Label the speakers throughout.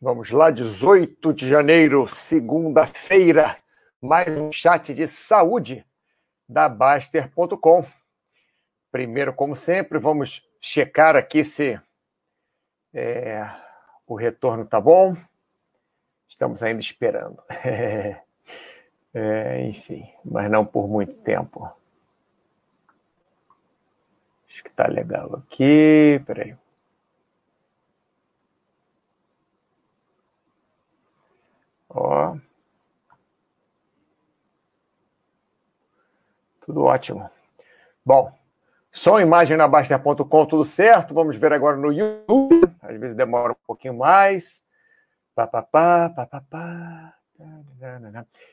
Speaker 1: Vamos lá, 18 de janeiro, segunda-feira, mais um chat de saúde da Baster.com. Primeiro, como sempre, vamos checar aqui se é, o retorno tá bom. Estamos ainda esperando. É, enfim, mas não por muito tempo. Acho que tá legal aqui. Peraí. Ó. Tudo ótimo. Bom, som, imagem na Baster.com, tudo certo. Vamos ver agora no YouTube. Às vezes demora um pouquinho mais. Pá, pá, pá, pá, pá, pá.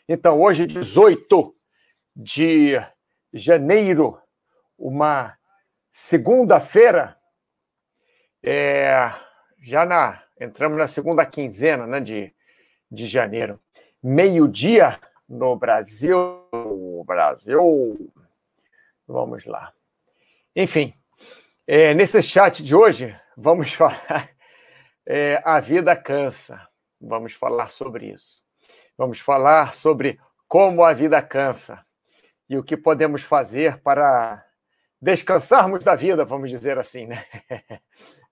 Speaker 1: Então, hoje, 18 de janeiro, uma segunda-feira, é, já na, entramos na segunda quinzena né, de, de janeiro, meio-dia no Brasil. Brasil. Vamos lá. Enfim, é, nesse chat de hoje, vamos falar. É, a vida cansa. Vamos falar sobre isso. Vamos falar sobre como a vida cansa e o que podemos fazer para descansarmos da vida, vamos dizer assim, né?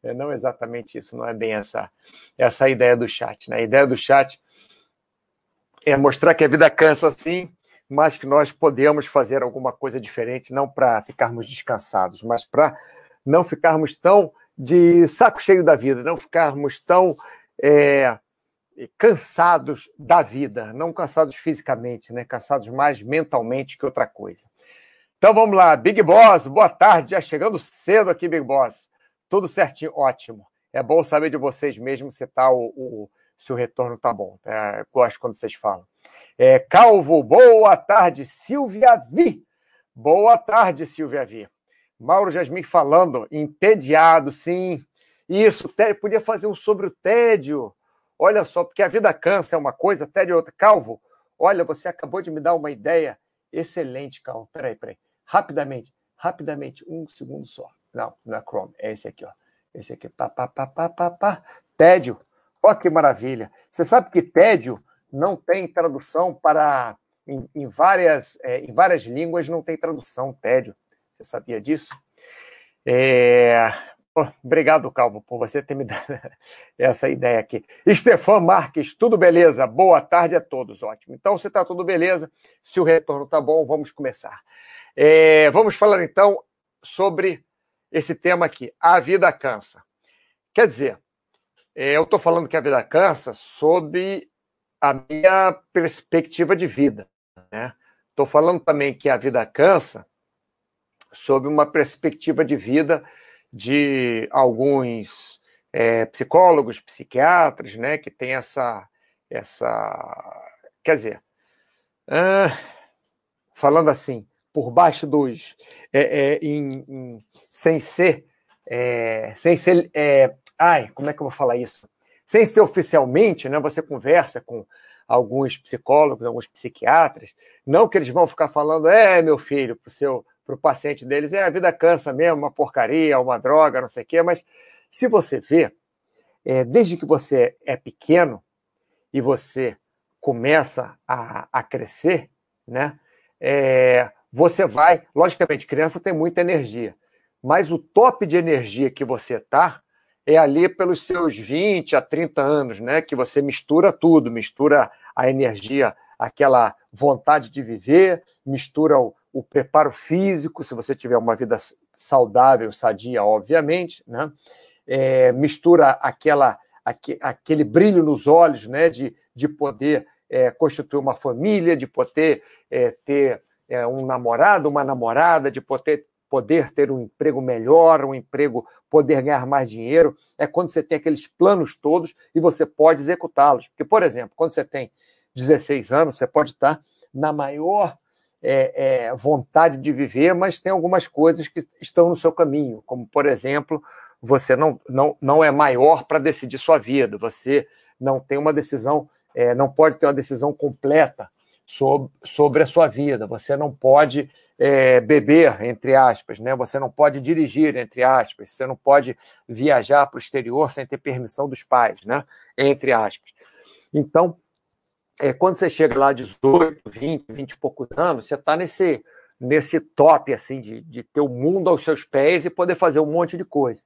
Speaker 1: É não exatamente isso, não é bem essa essa ideia do chat, né? A ideia do chat é mostrar que a vida cansa sim, mas que nós podemos fazer alguma coisa diferente, não para ficarmos descansados, mas para não ficarmos tão de saco cheio da vida, não ficarmos tão é, cansados da vida, não cansados fisicamente, né? Cansados mais mentalmente que outra coisa. Então vamos lá, Big Boss, boa tarde, já chegando cedo aqui, Big Boss. Tudo certinho, ótimo. É bom saber de vocês mesmo se tá o, o se o retorno tá bom. É, gosto quando vocês falam. É, Calvo, boa tarde, Silvia Vi. Boa tarde, Silvia Vi. Mauro Jasmin falando, entediado, sim. Isso, podia fazer um sobre o tédio. Olha só, porque a vida cansa é uma coisa, tédio é outra. Calvo, olha, você acabou de me dar uma ideia excelente, Calvo. Peraí, peraí. Rapidamente, rapidamente, um segundo só. Não, não é Chrome, é esse aqui, ó. Esse aqui, pá, pá, pá, pá, pá, pá. Tédio. Olha que maravilha. Você sabe que tédio não tem tradução para. Em, em várias, é, em várias línguas não tem tradução, tédio. Você sabia disso? É, Obrigado, Calvo, por você ter me dado essa ideia aqui. Estefan Marques, tudo beleza? Boa tarde a todos, ótimo. Então, se está tudo beleza, se o retorno está bom, vamos começar. É, vamos falar então sobre esse tema aqui, a vida cansa. Quer dizer, eu estou falando que a vida cansa sob a minha perspectiva de vida. Estou né? falando também que a vida cansa sob uma perspectiva de vida de alguns é, psicólogos, psiquiatras, né, que tem essa, essa, quer dizer, falando assim, por baixo dos, é, é, em, em, sem ser, é, sem ser, é, ai, como é que eu vou falar isso? Sem ser oficialmente, né, você conversa com alguns psicólogos, alguns psiquiatras, não que eles vão ficar falando, é, meu filho, para o seu para o paciente deles, é a vida cansa mesmo, uma porcaria, uma droga, não sei o quê, mas se você vê, é, desde que você é pequeno e você começa a, a crescer, né, é, você vai, logicamente, criança tem muita energia, mas o top de energia que você tá é ali pelos seus 20 a 30 anos, né, que você mistura tudo, mistura a energia, aquela vontade de viver, mistura o, o preparo físico, se você tiver uma vida saudável, sadia, obviamente, né? É, mistura aquela, aque, aquele brilho nos olhos, né? De, de poder é, constituir uma família, de poder é, ter é, um namorado, uma namorada, de poder, poder ter um emprego melhor, um emprego, poder ganhar mais dinheiro. É quando você tem aqueles planos todos e você pode executá-los. Porque, por exemplo, quando você tem 16 anos, você pode estar na maior é, é, vontade de viver, mas tem algumas coisas que estão no seu caminho, como, por exemplo, você não, não, não é maior para decidir sua vida, você não tem uma decisão, é, não pode ter uma decisão completa sobre, sobre a sua vida, você não pode é, beber, entre aspas, né? Você não pode dirigir, entre aspas. Você não pode viajar para o exterior sem ter permissão dos pais, né? Entre aspas. Então, é, quando você chega lá 18, 20, 20 e poucos anos, você está nesse, nesse top, assim, de, de ter o mundo aos seus pés e poder fazer um monte de coisa.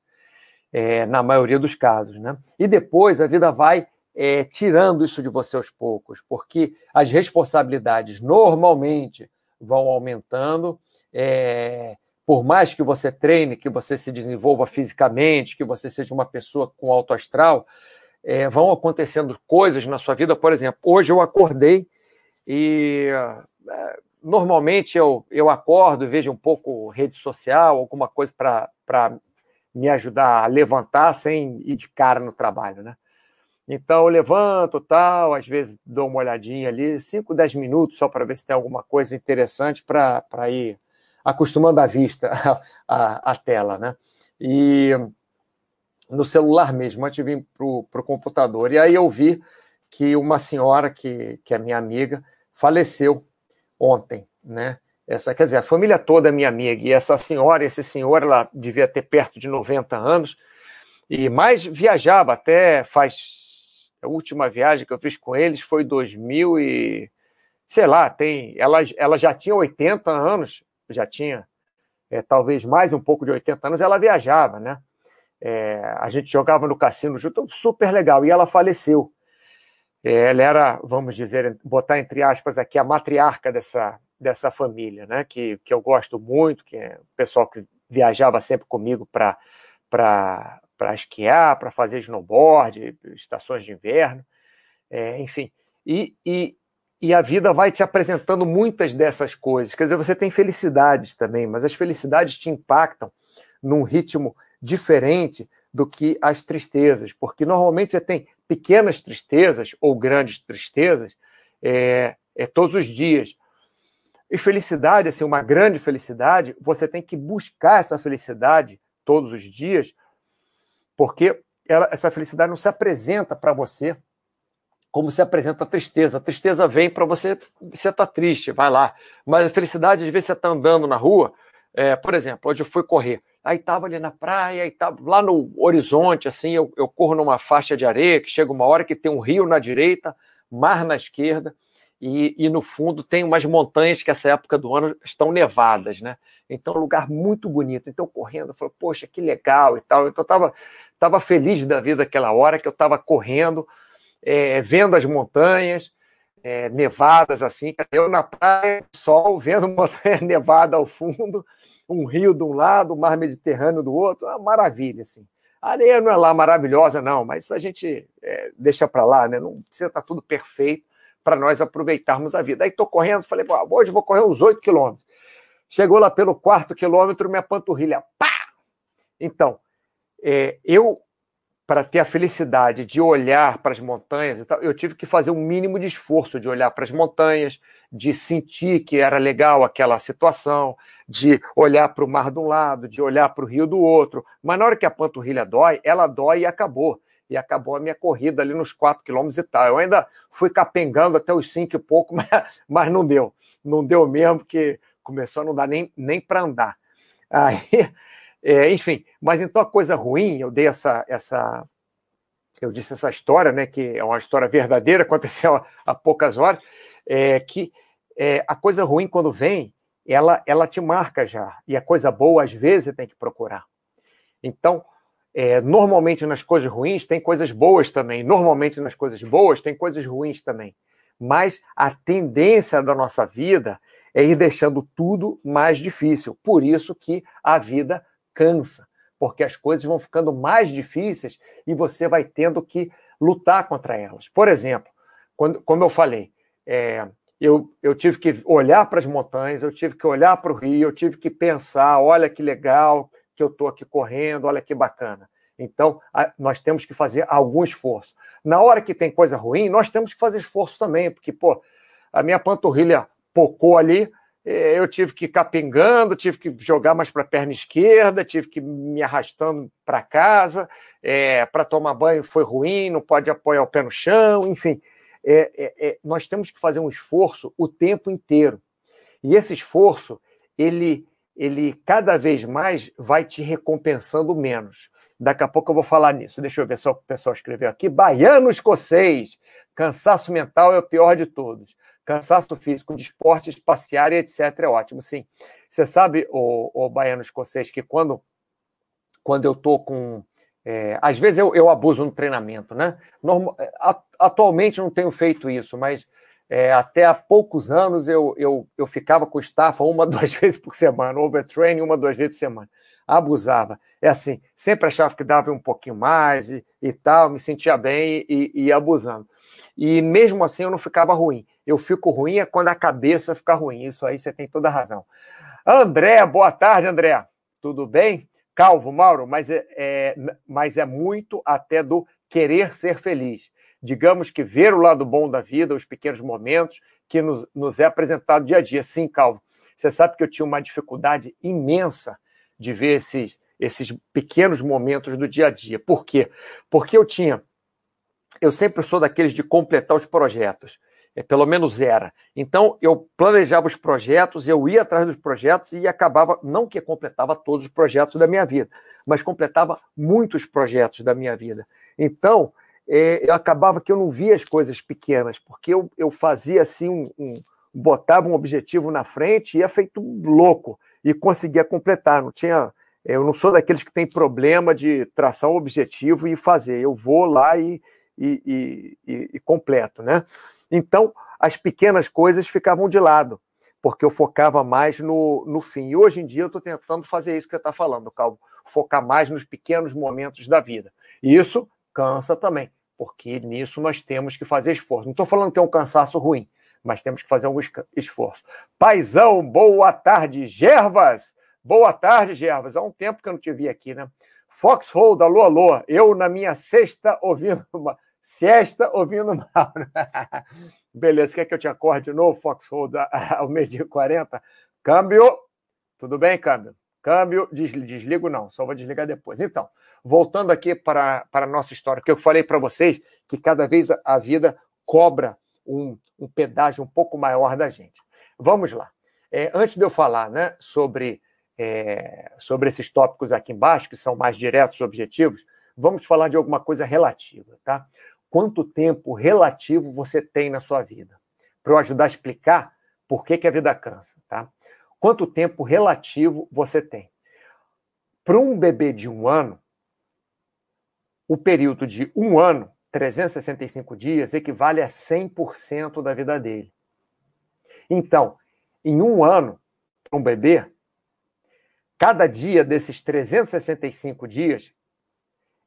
Speaker 1: É, na maioria dos casos, né? E depois a vida vai é, tirando isso de você aos poucos, porque as responsabilidades normalmente vão aumentando. É, por mais que você treine, que você se desenvolva fisicamente, que você seja uma pessoa com alto astral, é, vão acontecendo coisas na sua vida. Por exemplo, hoje eu acordei e é, normalmente eu, eu acordo e vejo um pouco rede social, alguma coisa para me ajudar a levantar sem ir de cara no trabalho, né? Então eu levanto, tal, às vezes dou uma olhadinha ali, 5, 10 minutos só para ver se tem alguma coisa interessante para ir acostumando a vista à, tela, né? E no celular mesmo, antes de vir para o computador. E aí eu vi que uma senhora, que, que é minha amiga, faleceu ontem, né? Essa, quer dizer, a família toda é minha amiga, e essa senhora, esse senhor, ela devia ter perto de 90 anos, e mais viajava até faz a última viagem que eu fiz com eles foi 2000 e sei lá, tem, ela, ela já tinha 80 anos, já tinha é, talvez mais um pouco de 80 anos, ela viajava, né? É, a gente jogava no cassino junto, super legal, e ela faleceu. É, ela era, vamos dizer, botar entre aspas aqui, a matriarca dessa, dessa família, né? Que, que eu gosto muito, que é o pessoal que viajava sempre comigo para para esquiar, para fazer snowboard, estações de inverno, é, enfim. E, e, e a vida vai te apresentando muitas dessas coisas. Quer dizer, você tem felicidades também, mas as felicidades te impactam num ritmo diferente do que as tristezas, porque normalmente você tem pequenas tristezas ou grandes tristezas é, é todos os dias. E felicidade, assim, uma grande felicidade, você tem que buscar essa felicidade todos os dias porque ela, essa felicidade não se apresenta para você como se apresenta a tristeza. A tristeza vem para você, você está triste, vai lá. Mas a felicidade, às vezes, você está andando na rua, é, por exemplo, hoje eu fui correr, aí estava ali na praia, e tava lá no horizonte, assim, eu, eu corro numa faixa de areia, que chega uma hora que tem um rio na direita, mar na esquerda, e, e no fundo tem umas montanhas que essa época do ano estão nevadas, né? Então, um lugar muito bonito. Então, correndo, eu falei, poxa, que legal e tal. Então, eu estava Estava feliz da vida aquela hora que eu estava correndo, é, vendo as montanhas é, nevadas assim, eu na praia, sol, vendo montanha nevada ao fundo, um rio de um lado, o mar Mediterrâneo do outro, uma maravilha assim. A areia não é lá maravilhosa não, mas a gente é, deixa para lá, né? Não precisa estar tá tudo perfeito para nós aproveitarmos a vida. Aí estou correndo, falei, hoje vou correr uns 8 quilômetros. Chegou lá pelo quarto quilômetro, minha panturrilha, pá! Então, é, eu, para ter a felicidade de olhar para as montanhas, eu tive que fazer um mínimo de esforço de olhar para as montanhas, de sentir que era legal aquela situação, de olhar para o mar de um lado, de olhar para o rio do outro. Mas na hora que a panturrilha dói, ela dói e acabou. E acabou a minha corrida ali nos 4 quilômetros e tal. Eu ainda fui capengando até os 5 e pouco, mas, mas não deu. Não deu mesmo, porque começou a não dar nem, nem para andar. Aí é, enfim, mas então a coisa ruim, eu dei essa, essa, eu disse essa história, né, que é uma história verdadeira, aconteceu há, poucas horas, é que é, a coisa ruim quando vem, ela, ela te marca já, e a coisa boa às vezes você tem que procurar. Então, é, normalmente nas coisas ruins tem coisas boas também, normalmente nas coisas boas tem coisas ruins também. Mas a tendência da nossa vida é ir deixando tudo mais difícil. Por isso que a vida cansa, porque as coisas vão ficando mais difíceis e você vai tendo que lutar contra elas. Por exemplo, quando, como eu falei, é, eu, eu tive que olhar para as montanhas, eu tive que olhar para o rio, eu tive que pensar: olha que legal que eu estou aqui correndo, olha que bacana. Então, nós temos que fazer algum esforço. Na hora que tem coisa ruim, nós temos que fazer esforço também, porque, pô, a minha panturrilha pocou ali, eu tive que capengando, tive que jogar mais para a perna esquerda, tive que me arrastando para casa, é, para tomar banho foi ruim, não pode apoiar o pé no chão, enfim. É, é, é, nós temos que fazer um esforço o tempo inteiro. E esse esforço, ele, ele cada vez mais vai te recompensando menos. Daqui a pouco eu vou falar nisso. Deixa eu ver só o que o pessoal escreveu aqui. Baiano escocês. Cansaço mental é o pior de todos. Cansaço físico de esporte, espaciar e etc. é ótimo. Sim. Você sabe, o, o baiano escocês, que quando, quando eu tô com. É, às vezes eu, eu abuso no treinamento, né? Normal, atualmente não tenho feito isso, mas é, até há poucos anos eu, eu, eu ficava com estafa uma, duas vezes por semana, overtraining uma, duas vezes por semana abusava. É assim, sempre achava que dava um pouquinho mais e, e tal, me sentia bem e, e, abusando. E mesmo assim eu não ficava ruim. Eu fico ruim é quando a cabeça fica ruim. Isso aí você tem toda a razão. André, boa tarde, André. Tudo bem? Calvo, Mauro, mas é, é, mas é muito até do querer ser feliz. Digamos que ver o lado bom da vida, os pequenos momentos que nos, nos é apresentado dia a dia. Sim, Calvo, você sabe que eu tinha uma dificuldade imensa de ver esses, esses pequenos momentos do dia a dia. Por quê? Porque eu tinha. Eu sempre sou daqueles de completar os projetos. É, pelo menos era. Então, eu planejava os projetos, eu ia atrás dos projetos e acabava, não que completava todos os projetos da minha vida, mas completava muitos projetos da minha vida. Então, é, eu acabava que eu não via as coisas pequenas, porque eu, eu fazia assim, um, um, botava um objetivo na frente e ia feito louco e conseguia completar. Não tinha, eu não sou daqueles que tem problema de traçar um objetivo e fazer. Eu vou lá e, e, e, e completo, né? Então, as pequenas coisas ficavam de lado, porque eu focava mais no, no fim. E hoje em dia eu estou tentando fazer isso que você está falando, Calvo, focar mais nos pequenos momentos da vida. Isso cansa também, porque nisso nós temos que fazer esforço. Não estou falando que é um cansaço ruim, mas temos que fazer algum esforço. Paizão, boa tarde. Gervas, boa tarde, Gervas. Há um tempo que eu não te vi aqui, né? Foxhold, alô, alô. Eu na minha sexta ouvindo uma siesta ouvindo Mauro. Beleza, quer que eu te acorde de novo, Foxhold, ao meio-dia 40? Câmbio. Tudo bem, câmbio? Câmbio, desligo não, só vou desligar depois. Então, voltando aqui para, para a nossa história, que eu falei para vocês que cada vez a vida cobra um, um pedágio um pouco maior da gente. Vamos lá. É, antes de eu falar né, sobre, é, sobre esses tópicos aqui embaixo, que são mais diretos, objetivos, vamos falar de alguma coisa relativa, tá? Quanto tempo relativo você tem na sua vida? Para eu ajudar a explicar por que, que a vida cansa, tá? Quanto tempo relativo você tem? Para um bebê de um ano, o período de um ano 365 dias equivale a 100% da vida dele. Então, em um ano, um bebê, cada dia desses 365 dias,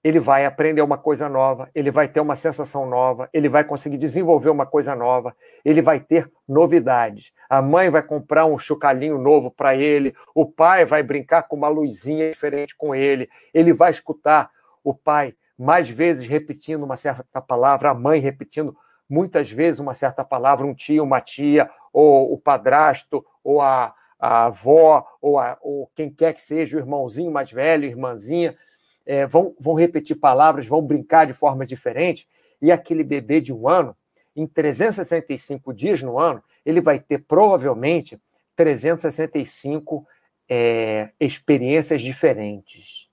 Speaker 1: ele vai aprender uma coisa nova, ele vai ter uma sensação nova, ele vai conseguir desenvolver uma coisa nova, ele vai ter novidades. A mãe vai comprar um chocalhinho novo para ele, o pai vai brincar com uma luzinha diferente com ele, ele vai escutar o pai mais vezes repetindo uma certa palavra, a mãe repetindo muitas vezes uma certa palavra, um tio, uma tia, ou o padrasto, ou a, a avó, ou, a, ou quem quer que seja, o irmãozinho mais velho, irmãzinha, é, vão, vão repetir palavras, vão brincar de formas diferentes, e aquele bebê de um ano, em 365 dias no ano, ele vai ter provavelmente 365 é, experiências diferentes.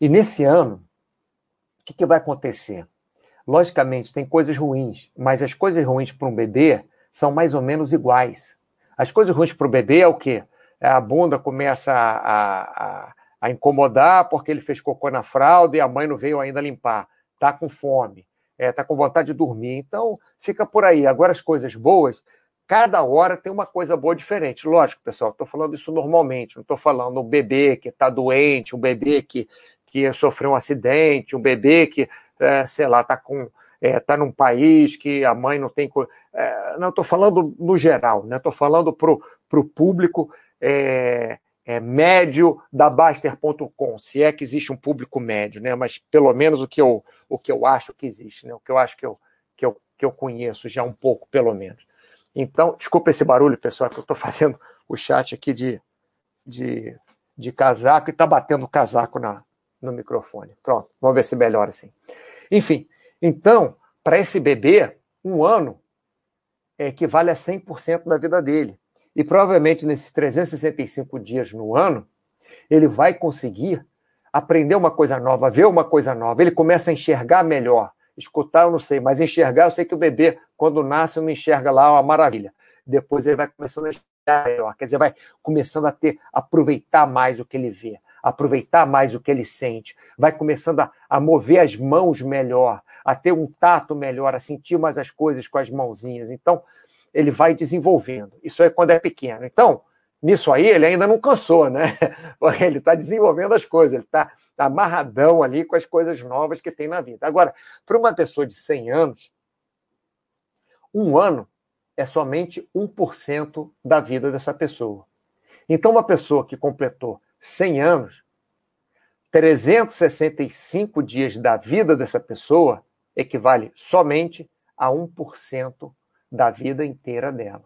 Speaker 1: E nesse ano, que, que vai acontecer? Logicamente, tem coisas ruins, mas as coisas ruins para um bebê são mais ou menos iguais. As coisas ruins para o bebê é o quê? É a bunda começa a, a, a, incomodar porque ele fez cocô na fralda e a mãe não veio ainda limpar. Está com fome, está é, tá com vontade de dormir. Então, fica por aí. Agora, as coisas boas, cada hora tem uma coisa boa diferente. Lógico, pessoal, estou falando isso normalmente. Não estou falando um bebê que está doente, um bebê que que sofreu um acidente, um bebê que, é, sei lá, está com é, tá num país que a mãe não tem. É, não estou falando no geral, né? Estou falando para o público é, é, médio da Baster.com, se é que existe um público médio, né? Mas pelo menos o que eu, o que eu acho que existe, né? O que eu acho que eu, que eu, que eu conheço já um pouco, pelo menos. Então, desculpa esse barulho, pessoal, que eu estou fazendo o chat aqui de, de, de casaco e está batendo o casaco na, no microfone. Pronto, vamos ver se melhora assim. Enfim, então, para esse bebê, um ano é, equivale a 100% da vida dele. E provavelmente nesses 365 dias no ano, ele vai conseguir aprender uma coisa nova, ver uma coisa nova. Ele começa a enxergar melhor. Escutar, eu não sei, mas enxergar, eu sei que o bebê, quando nasce, não enxerga lá uma maravilha. Depois ele vai começando a enxergar melhor, quer dizer, vai começando a ter, aproveitar mais o que ele vê, aproveitar mais o que ele sente, vai começando a, a mover as mãos melhor, a ter um tato melhor, a sentir mais as coisas com as mãozinhas. Então, ele vai desenvolvendo. Isso é quando é pequeno. Então, nisso aí, ele ainda não cansou, né? Ele está desenvolvendo as coisas, ele está tá amarradão ali com as coisas novas que tem na vida. Agora, para uma pessoa de 100 anos, um ano é somente 1% da vida dessa pessoa. Então, uma pessoa que completou 100 anos, 365 dias da vida dessa pessoa equivale somente a 1% da vida inteira dela.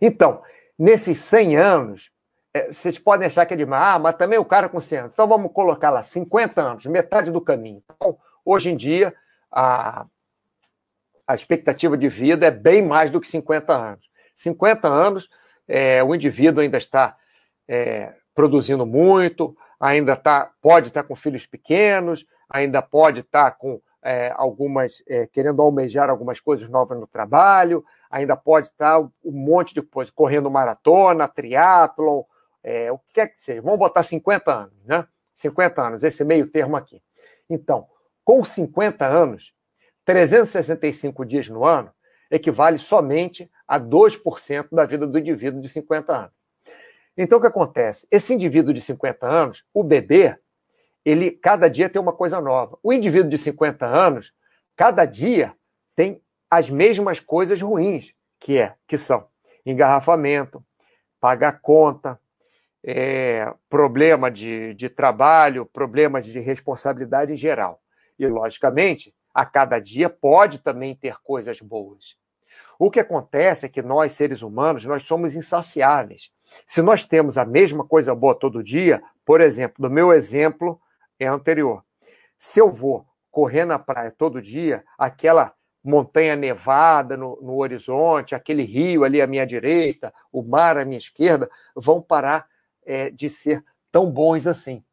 Speaker 1: Então, nesses 100 anos, é, vocês podem achar que é demais, ah, mas também o cara com 100 anos. Então vamos colocar lá 50 anos, metade do caminho. Então, hoje em dia, a, a expectativa de vida é bem mais do que 50 anos. 50 anos, é, o indivíduo ainda está é, produzindo muito, ainda tá, pode estar com filhos pequenos, ainda pode estar com é, algumas, é, querendo almejar algumas coisas novas no trabalho, ainda pode estar um monte de coisa, correndo maratona, triatlon, é, o que quer que seja. Vamos botar 50 anos, né? 50 anos, esse meio termo aqui. Então, com 50 anos, 365 dias no ano equivale somente a 2% da vida do indivíduo de 50 anos. Então, o que acontece? Esse indivíduo de 50 anos, o bebê, ele cada dia tem uma coisa nova. O indivíduo de 50 anos, cada dia tem as mesmas coisas ruins, que é que são engarrafamento, pagar conta, é, problema de, de trabalho, problemas de responsabilidade em geral. E, logicamente, a cada dia pode também ter coisas boas. O que acontece é que nós, seres humanos, nós somos insaciáveis. Se nós temos a mesma coisa boa todo dia, por exemplo, no meu exemplo, é anterior. Se eu vou correr na praia todo dia, aquela montanha nevada no, no, horizonte, aquele rio ali à minha direita, o mar à minha esquerda, vão parar é, de ser tão bons assim.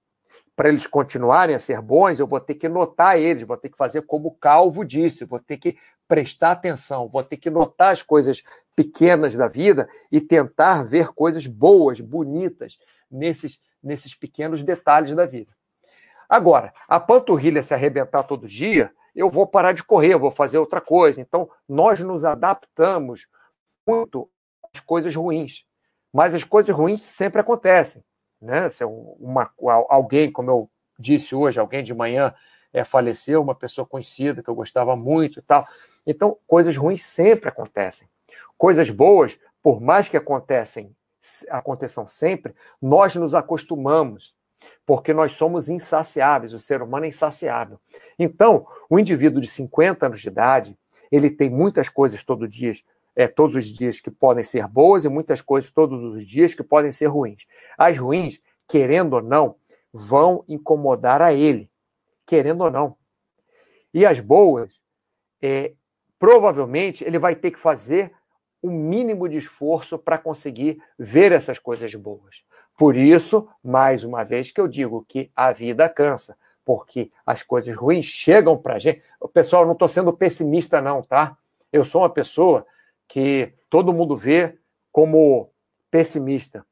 Speaker 1: Para eles continuarem a ser bons, eu vou ter que notar eles, vou ter que fazer como o Calvo disse, vou ter que prestar atenção, vou ter que notar as coisas pequenas da vida e tentar ver coisas boas, bonitas nesses, nesses pequenos detalhes da vida. Agora, a panturrilha se arrebentar todo dia, eu vou parar de correr, vou fazer outra coisa. Então, nós nos adaptamos muito às coisas ruins. Mas as coisas ruins sempre acontecem. Né? Se uma, alguém, como eu disse hoje, alguém de manhã é, faleceu, uma pessoa conhecida que eu gostava muito e tal. Então, coisas ruins sempre acontecem. Coisas boas, por mais que acontecem, aconteçam sempre, nós nos acostumamos porque nós somos insaciáveis, o ser humano é insaciável. Então, o indivíduo de 50 anos de idade, ele tem muitas coisas todo dia, é, todos os dias que podem ser boas e muitas coisas todos os dias que podem ser ruins. As ruins, querendo ou não, vão incomodar a ele, querendo ou não. E as boas, é, provavelmente, ele vai ter que fazer o mínimo de esforço para conseguir ver essas coisas boas. Por isso, mais uma vez, que eu digo que a vida cansa, porque as coisas ruins chegam para a gente. Pessoal, não estou sendo pessimista, não, tá? Eu sou uma pessoa que todo mundo vê como pessimista.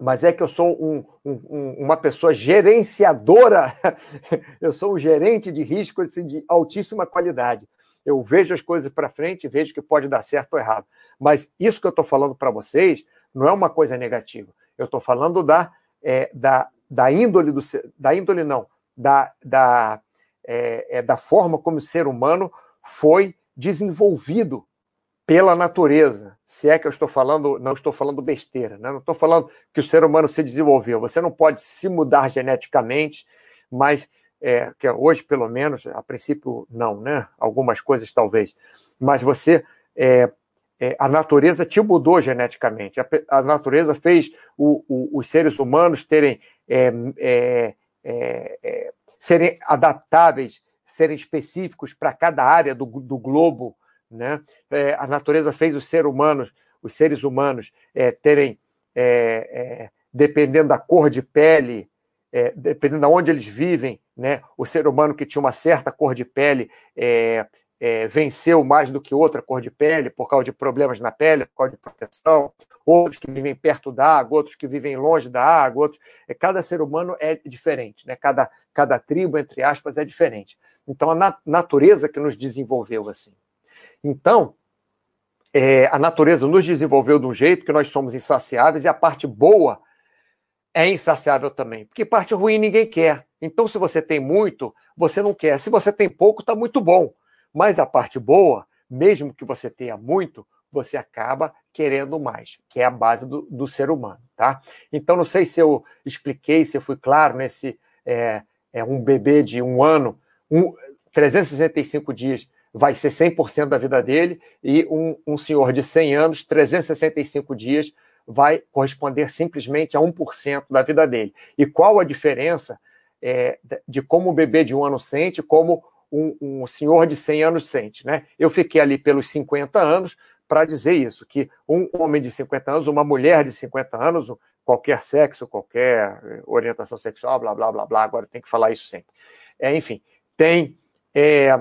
Speaker 1: Mas é que eu sou um, um, uma pessoa gerenciadora, eu sou um gerente de risco assim, de altíssima qualidade. Eu vejo as coisas para frente e vejo que pode dar certo ou errado. Mas isso que eu estou falando para vocês não é uma coisa negativa. Eu estou falando da, é, da, da índole do da índole não, da, da, é, é, da forma como o ser humano foi desenvolvido pela natureza. Se é que eu estou falando, não estou falando besteira, né? não estou falando que o ser humano se desenvolveu. Você não pode se mudar geneticamente, mas é, que hoje, pelo menos, a princípio, não, né? Algumas coisas talvez. Mas você é, é, a natureza te mudou geneticamente. A, a natureza fez o, o, os seres humanos terem é, é, é, serem adaptáveis, serem específicos para cada área do, do globo. Né? É, a natureza fez os seres humanos, os seres humanos é, terem, é, é, dependendo da cor de pele, é, dependendo de onde eles vivem, né, o ser humano que tinha uma certa cor de pele é, venceu mais do que outra cor de pele por causa de problemas na pele, por causa de proteção, outros que vivem perto da água, outros que vivem longe da água, outros. Cada ser humano é diferente, né? cada, cada tribo, entre aspas, é diferente. Então, a nat natureza que nos desenvolveu assim. Então, é, a natureza nos desenvolveu de um jeito que nós somos insaciáveis e a parte boa é insaciável também, porque parte ruim ninguém quer. Então, se você tem muito, você não quer. Se você tem pouco, está muito bom. Mas a parte boa, mesmo que você tenha muito, você acaba querendo mais, que é a base do, do ser humano, tá? Então, não sei se eu expliquei, se eu fui claro nesse é, é um bebê de um ano, um, 365 dias vai ser 100% da vida dele, e um, um senhor de 100 anos, 365 dias, vai corresponder simplesmente a 1% da vida dele. E qual a diferença é, de como o bebê de um ano sente, como um, um senhor de 100 anos sente. Né? Eu fiquei ali pelos 50 anos para dizer isso, que um homem de 50 anos, uma mulher de 50 anos, qualquer sexo, qualquer eh, orientação sexual, blá, blá, blá, blá, agora tem que falar isso sempre. É, enfim, tem, é,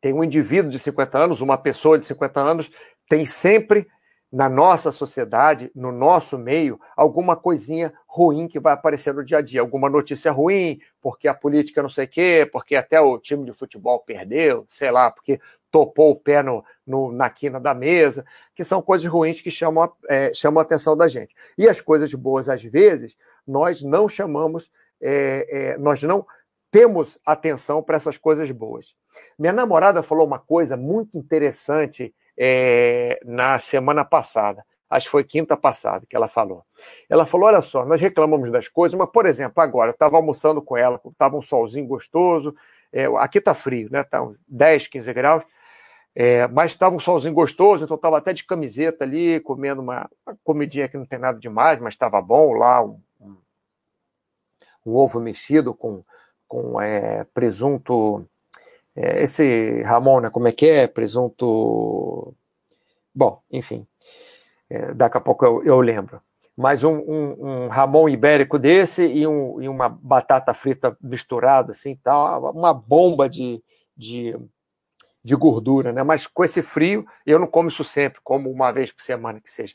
Speaker 1: tem um indivíduo de 50 anos, uma pessoa de 50 anos, tem sempre na nossa sociedade, no nosso meio, alguma coisinha ruim que vai aparecer no dia a dia, alguma notícia ruim, porque a política não sei o quê, porque até o time de futebol perdeu, sei lá, porque topou o pé no, no na quina da mesa, que são coisas ruins que chamam, é, chamam a atenção da gente. E as coisas boas, às vezes, nós não chamamos, é, é, nós não temos atenção para essas coisas boas. Minha namorada falou uma coisa muito interessante é, na semana passada. Acho que foi quinta passada que ela falou. Ela falou: olha só, nós reclamamos das coisas, mas, por exemplo, agora, eu estava almoçando com ela, estava um solzinho gostoso, é, aqui está frio, né? Está 10, 15 graus, é, mas estava um solzinho gostoso, então estava até de camiseta ali, comendo uma, uma, comidinha que não tem nada demais, mas estava bom lá, um, um, um, ovo mexido com, com é, presunto é, esse Ramon, né, como é que é? Presunto. Bom, enfim. É, daqui a pouco eu, eu lembro. Mas um, um, um, Ramon ibérico desse e, um, e uma batata frita misturada, assim, tal, uma bomba de, de, de gordura, né? Mas com esse frio, eu não como isso sempre, como uma vez por semana que seja.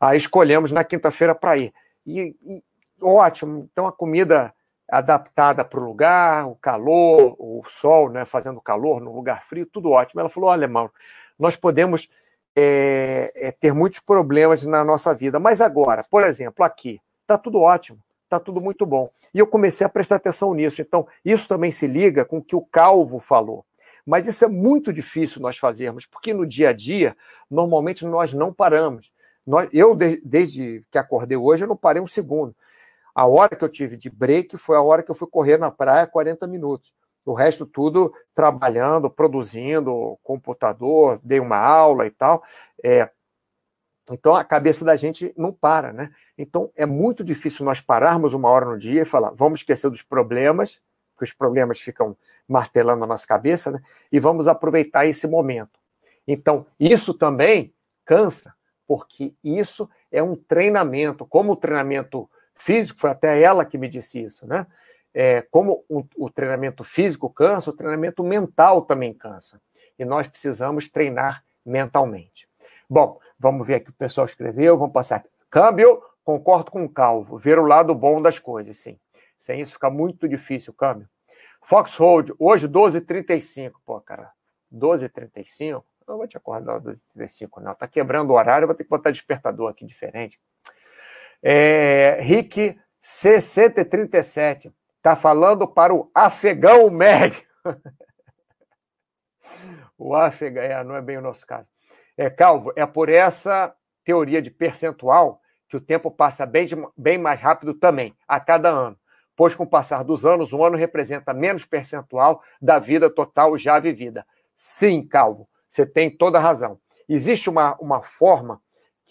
Speaker 1: Aí escolhemos na quinta-feira para ir. E, e, ótimo, então a comida adaptada para o lugar, o calor, o sol, né, fazendo calor no lugar frio, tudo ótimo. Ela falou: olha, Mauro, nós podemos é, é, ter muitos problemas na nossa vida, mas agora, por exemplo, aqui, está tudo ótimo, está tudo muito bom. E eu comecei a prestar atenção nisso. Então, isso também se liga com o que o Calvo falou. Mas isso é muito difícil nós fazermos, porque no dia a dia, normalmente nós não paramos. Nós, eu, desde que acordei hoje, eu não parei um segundo. A hora que eu tive de break foi a hora que eu fui correr na praia 40 minutos. O resto tudo trabalhando, produzindo, computador, dei uma aula e tal. É, então a cabeça da gente não para, né? Então é muito difícil nós pararmos uma hora no dia e falar, vamos esquecer dos problemas, porque os problemas ficam martelando a nossa cabeça, né? E vamos aproveitar esse momento. Então, isso também cansa, porque isso é um treinamento, como o treinamento físico, foi até ela que me disse isso, né? É, como o, o treinamento físico cansa, o treinamento mental também cansa. E nós precisamos treinar mentalmente. Bom, vamos ver aqui o pessoal escreveu, vamos passar aqui. Câmbio, concordo com o Calvo, ver o lado bom das coisas, sim. Sem isso fica muito difícil, câmbio. Foxhold, hoje 12h35. Pô, cara, 12h35? Eu vou te acordar 12h35, não. Tá quebrando o horário, vou ter que botar despertador aqui diferente. É, Rick C137 está falando para o afegão médio. o afegão, é, não é bem o nosso caso. É, Calvo, é por essa teoria de percentual que o tempo passa bem, bem mais rápido também, a cada ano. Pois, com o passar dos anos, um ano representa menos percentual da vida total já vivida. Sim, Calvo, você tem toda a razão. Existe uma, uma forma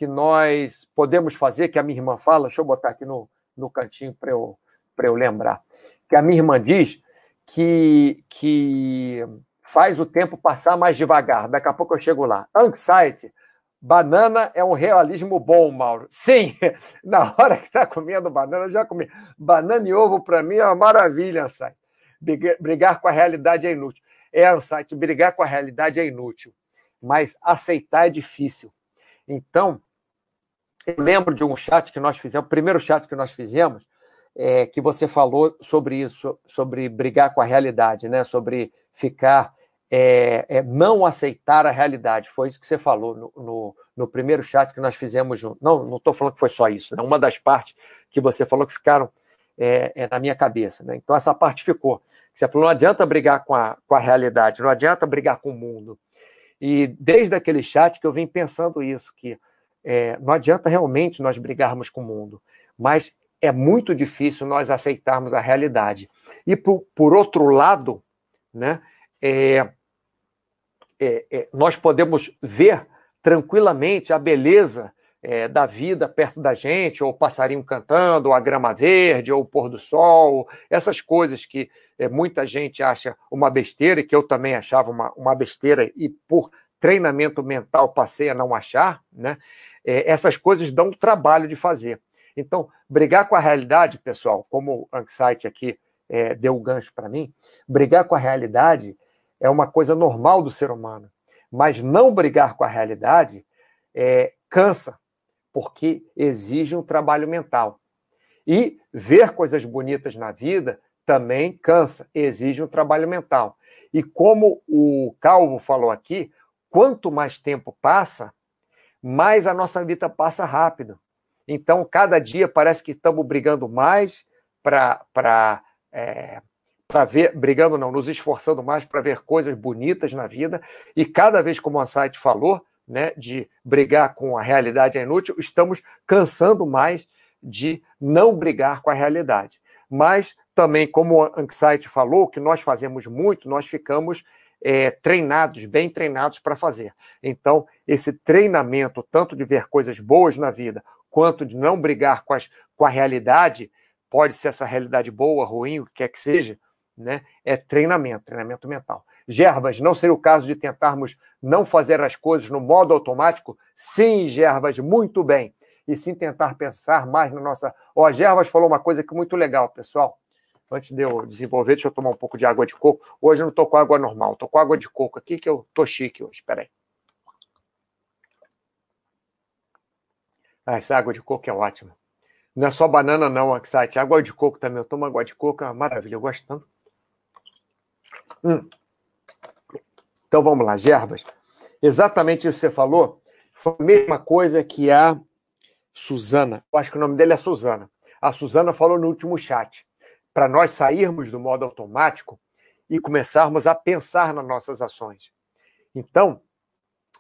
Speaker 1: que nós podemos fazer, que a minha irmã fala, deixa eu botar aqui no, no cantinho para eu, eu lembrar, que a minha irmã diz que, que faz o tempo passar mais devagar. Daqui a pouco eu chego lá. Anxiety, Banana é um realismo bom, Mauro. Sim, na hora que está comendo banana, eu já comi. Banana e ovo, para mim, é uma maravilha, Ansai. Brigar com a realidade é inútil. É, Ansai, brigar com a realidade é inútil, mas aceitar é difícil. Então, eu lembro de um chat que nós fizemos, o primeiro chat que nós fizemos, é, que você falou sobre isso, sobre brigar com a realidade, né? sobre ficar é, é, não aceitar a realidade. Foi isso que você falou no, no, no primeiro chat que nós fizemos junto. Não, não estou falando que foi só isso. Né? Uma das partes que você falou que ficaram é, é, na minha cabeça. Né? Então, essa parte ficou. Você falou, não adianta brigar com a, com a realidade, não adianta brigar com o mundo. E desde aquele chat que eu vim pensando isso, que é, não adianta realmente nós brigarmos com o mundo, mas é muito difícil nós aceitarmos a realidade. E por, por outro lado, né, é, é, é, nós podemos ver tranquilamente a beleza é, da vida perto da gente, ou o passarinho cantando, ou a grama verde, ou o pôr do sol, essas coisas que é, muita gente acha uma besteira, e que eu também achava uma, uma besteira, e por treinamento mental passei a não achar, né? É, essas coisas dão trabalho de fazer. Então, brigar com a realidade, pessoal, como o Anxiety aqui é, deu o gancho para mim, brigar com a realidade é uma coisa normal do ser humano. Mas não brigar com a realidade é, cansa, porque exige um trabalho mental. E ver coisas bonitas na vida também cansa, exige um trabalho mental. E como o Calvo falou aqui, quanto mais tempo passa, mais a nossa vida passa rápido. Então, cada dia parece que estamos brigando mais para é, ver, brigando não, nos esforçando mais para ver coisas bonitas na vida, e cada vez, como a site falou, né, de brigar com a realidade é inútil, estamos cansando mais de não brigar com a realidade. Mas também, como o Anxiety falou, que nós fazemos muito, nós ficamos é, treinados, bem treinados para fazer. Então, esse treinamento, tanto de ver coisas boas na vida, quanto de não brigar com, as, com a realidade, pode ser essa realidade boa, ruim, o que quer que seja, né? É treinamento, treinamento mental. Gerbas, não seria o caso de tentarmos não fazer as coisas no modo automático? Sim, Gerbas, muito bem. E sim tentar pensar mais na nossa. Ó, oh, Gerbas falou uma coisa que é muito legal, pessoal. Antes de eu desenvolver, deixa eu tomar um pouco de água de coco. Hoje eu não estou com água normal, estou com água de coco aqui, que eu tô chique hoje. Espera aí. Ah, essa água de coco é ótima. Não é só banana, não, Axite. Água de coco também. Eu tomo água de coco, é uma maravilha. Eu gosto tanto. Hum. Então vamos lá, Gerbas. Exatamente isso que você falou foi a mesma coisa que a Suzana. Eu acho que o nome dele é Suzana. A Suzana falou no último chat. Para nós sairmos do modo automático e começarmos a pensar nas nossas ações. Então,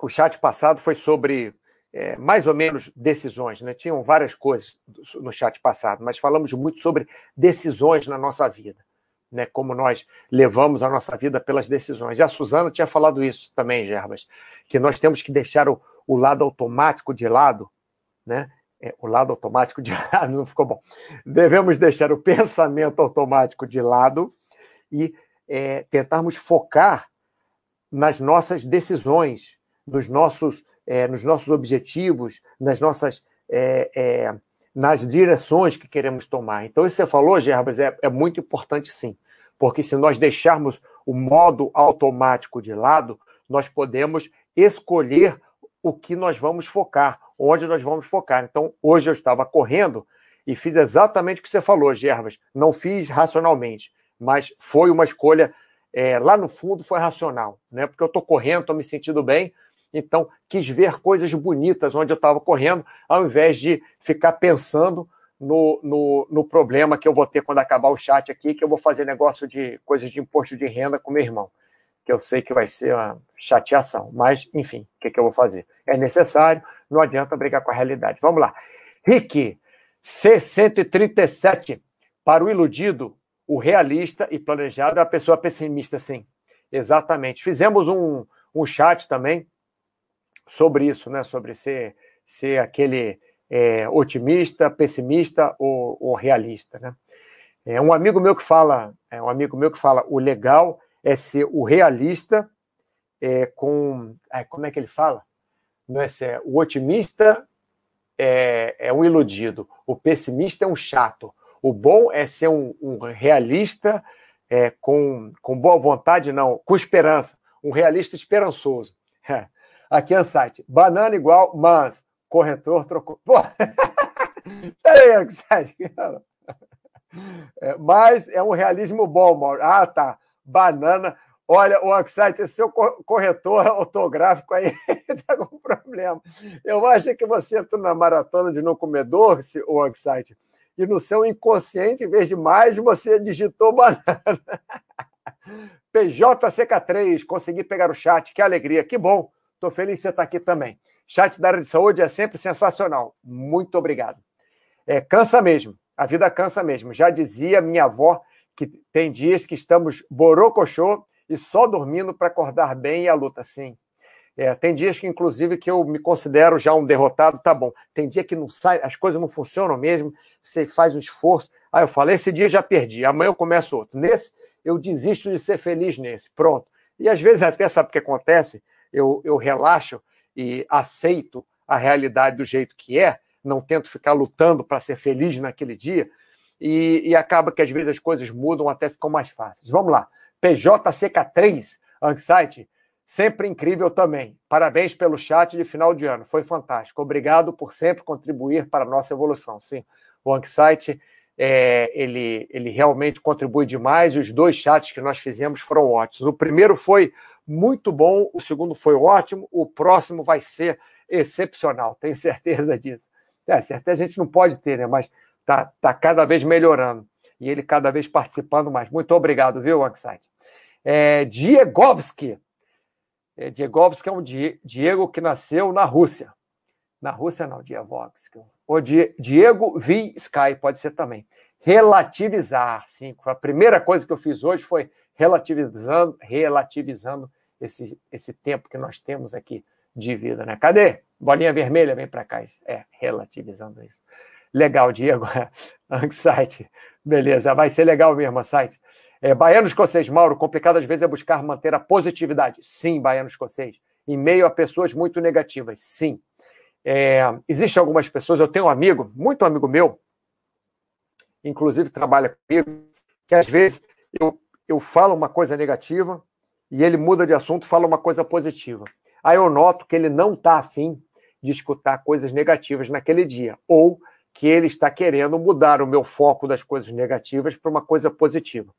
Speaker 1: o chat passado foi sobre é, mais ou menos decisões, né? Tinham várias coisas no chat passado, mas falamos muito sobre decisões na nossa vida né, como nós levamos a nossa vida pelas decisões. E a Suzana tinha falado isso também, Gerbas, que nós temos que deixar o, o lado automático de lado, né? É, o lado automático de lado não ficou bom. Devemos deixar o pensamento automático de lado e é, tentarmos focar nas nossas decisões, nos nossos, é, nos nossos objetivos, nas nossas é, é nas direções que queremos tomar. Então, isso que você falou, Gerbas, é, é muito importante sim. Porque se nós deixarmos o modo automático de lado, nós podemos escolher o que nós vamos focar, onde nós vamos focar. Então, hoje eu estava correndo e fiz exatamente o que você falou, Gervas. Não fiz racionalmente, mas foi uma escolha, é, lá no fundo foi racional, né? Porque eu estou correndo, estou me sentindo bem, então, quis ver coisas bonitas onde eu estava correndo, ao invés de ficar pensando no, no, no, problema que eu vou ter quando acabar o chat aqui, que eu vou fazer negócio de coisas de imposto de renda com meu irmão. Que eu sei que vai ser uma chateação. Mas, enfim, o que, que eu vou fazer? É necessário, não adianta brigar com a realidade. Vamos lá. Rick, C137. Para o iludido, o realista e planejado é a pessoa pessimista, sim. Exatamente. Fizemos um, um chat também sobre isso, né? Sobre ser, ser aquele é, otimista, pessimista ou, ou, realista, né? É um amigo meu que fala, é um amigo meu que fala, o legal é ser o realista é, com, é, como é que ele fala? Não é sério. O otimista é, é um iludido, o pessimista é um chato. O bom é ser um, um realista é, com, com boa vontade, não, com esperança. Um realista esperançoso. Aqui é site. Banana igual, mas corretor trocou. Pô! Peraí, site. É, mas é um realismo bom, Mauro. Ah, tá. Banana. Olha, o esse seu corretor ortográfico aí está com problema. Eu acho que você entrou na maratona de não comedor, o Oxite, e no seu inconsciente, em vez de mais, você digitou banana. PJCK3, consegui pegar o chat, que alegria, que bom. Estou feliz que você está aqui também. Chat da área de saúde é sempre sensacional. Muito obrigado. É, cansa mesmo, a vida cansa mesmo. Já dizia minha avó que tem dias que estamos borocochô e só dormindo para acordar bem e a luta, sim. É, tem dias que, inclusive, que eu me considero já um derrotado, tá bom. Tem dia que não sai, as coisas não funcionam mesmo, você faz um esforço. Aí eu falo, esse dia já perdi, amanhã eu começo outro. Nesse, eu desisto de ser feliz nesse. Pronto. E às vezes até, sabe o que acontece? Eu, eu relaxo e aceito a realidade do jeito que é, não tento ficar lutando para ser feliz naquele dia, e, e acaba que às vezes as coisas mudam até ficam mais fáceis. Vamos lá. PJCK3, Anxiety, sempre incrível também. Parabéns pelo chat de final de ano, foi fantástico. Obrigado por sempre contribuir para a nossa evolução. Sim, o Anxiety, é, ele, ele realmente contribui demais. Os dois chats que nós fizemos foram ótimos. O primeiro foi muito bom, o segundo foi ótimo, o próximo vai ser excepcional, tenho certeza disso. É, certeza a gente não pode ter, né? Mas tá, tá cada vez melhorando e ele cada vez participando mais. Muito obrigado, viu, Anxiety? É, Diegovski. É, Diegovski é um Diego que nasceu na Rússia. Na Rússia, não, Diegovski. O Diego V. Sky, pode ser também. Relativizar, sim. A primeira coisa que eu fiz hoje foi relativizando, relativizando esse, esse tempo que nós temos aqui de vida, né? Cadê? Bolinha vermelha, vem para cá. É, relativizando isso. Legal, Diego. Anxiety. Beleza, vai ser legal mesmo, site. É, baiano escocês, Mauro, complicado às vezes é buscar manter a positividade. Sim, baiano escocês. Em meio a pessoas muito negativas. Sim. É, Existem algumas pessoas, eu tenho um amigo, muito amigo meu, inclusive trabalha comigo, que às vezes eu, eu falo uma coisa negativa e ele muda de assunto fala uma coisa positiva. Aí eu noto que ele não está afim de escutar coisas negativas naquele dia. Ou que ele está querendo mudar o meu foco das coisas negativas para uma coisa positiva.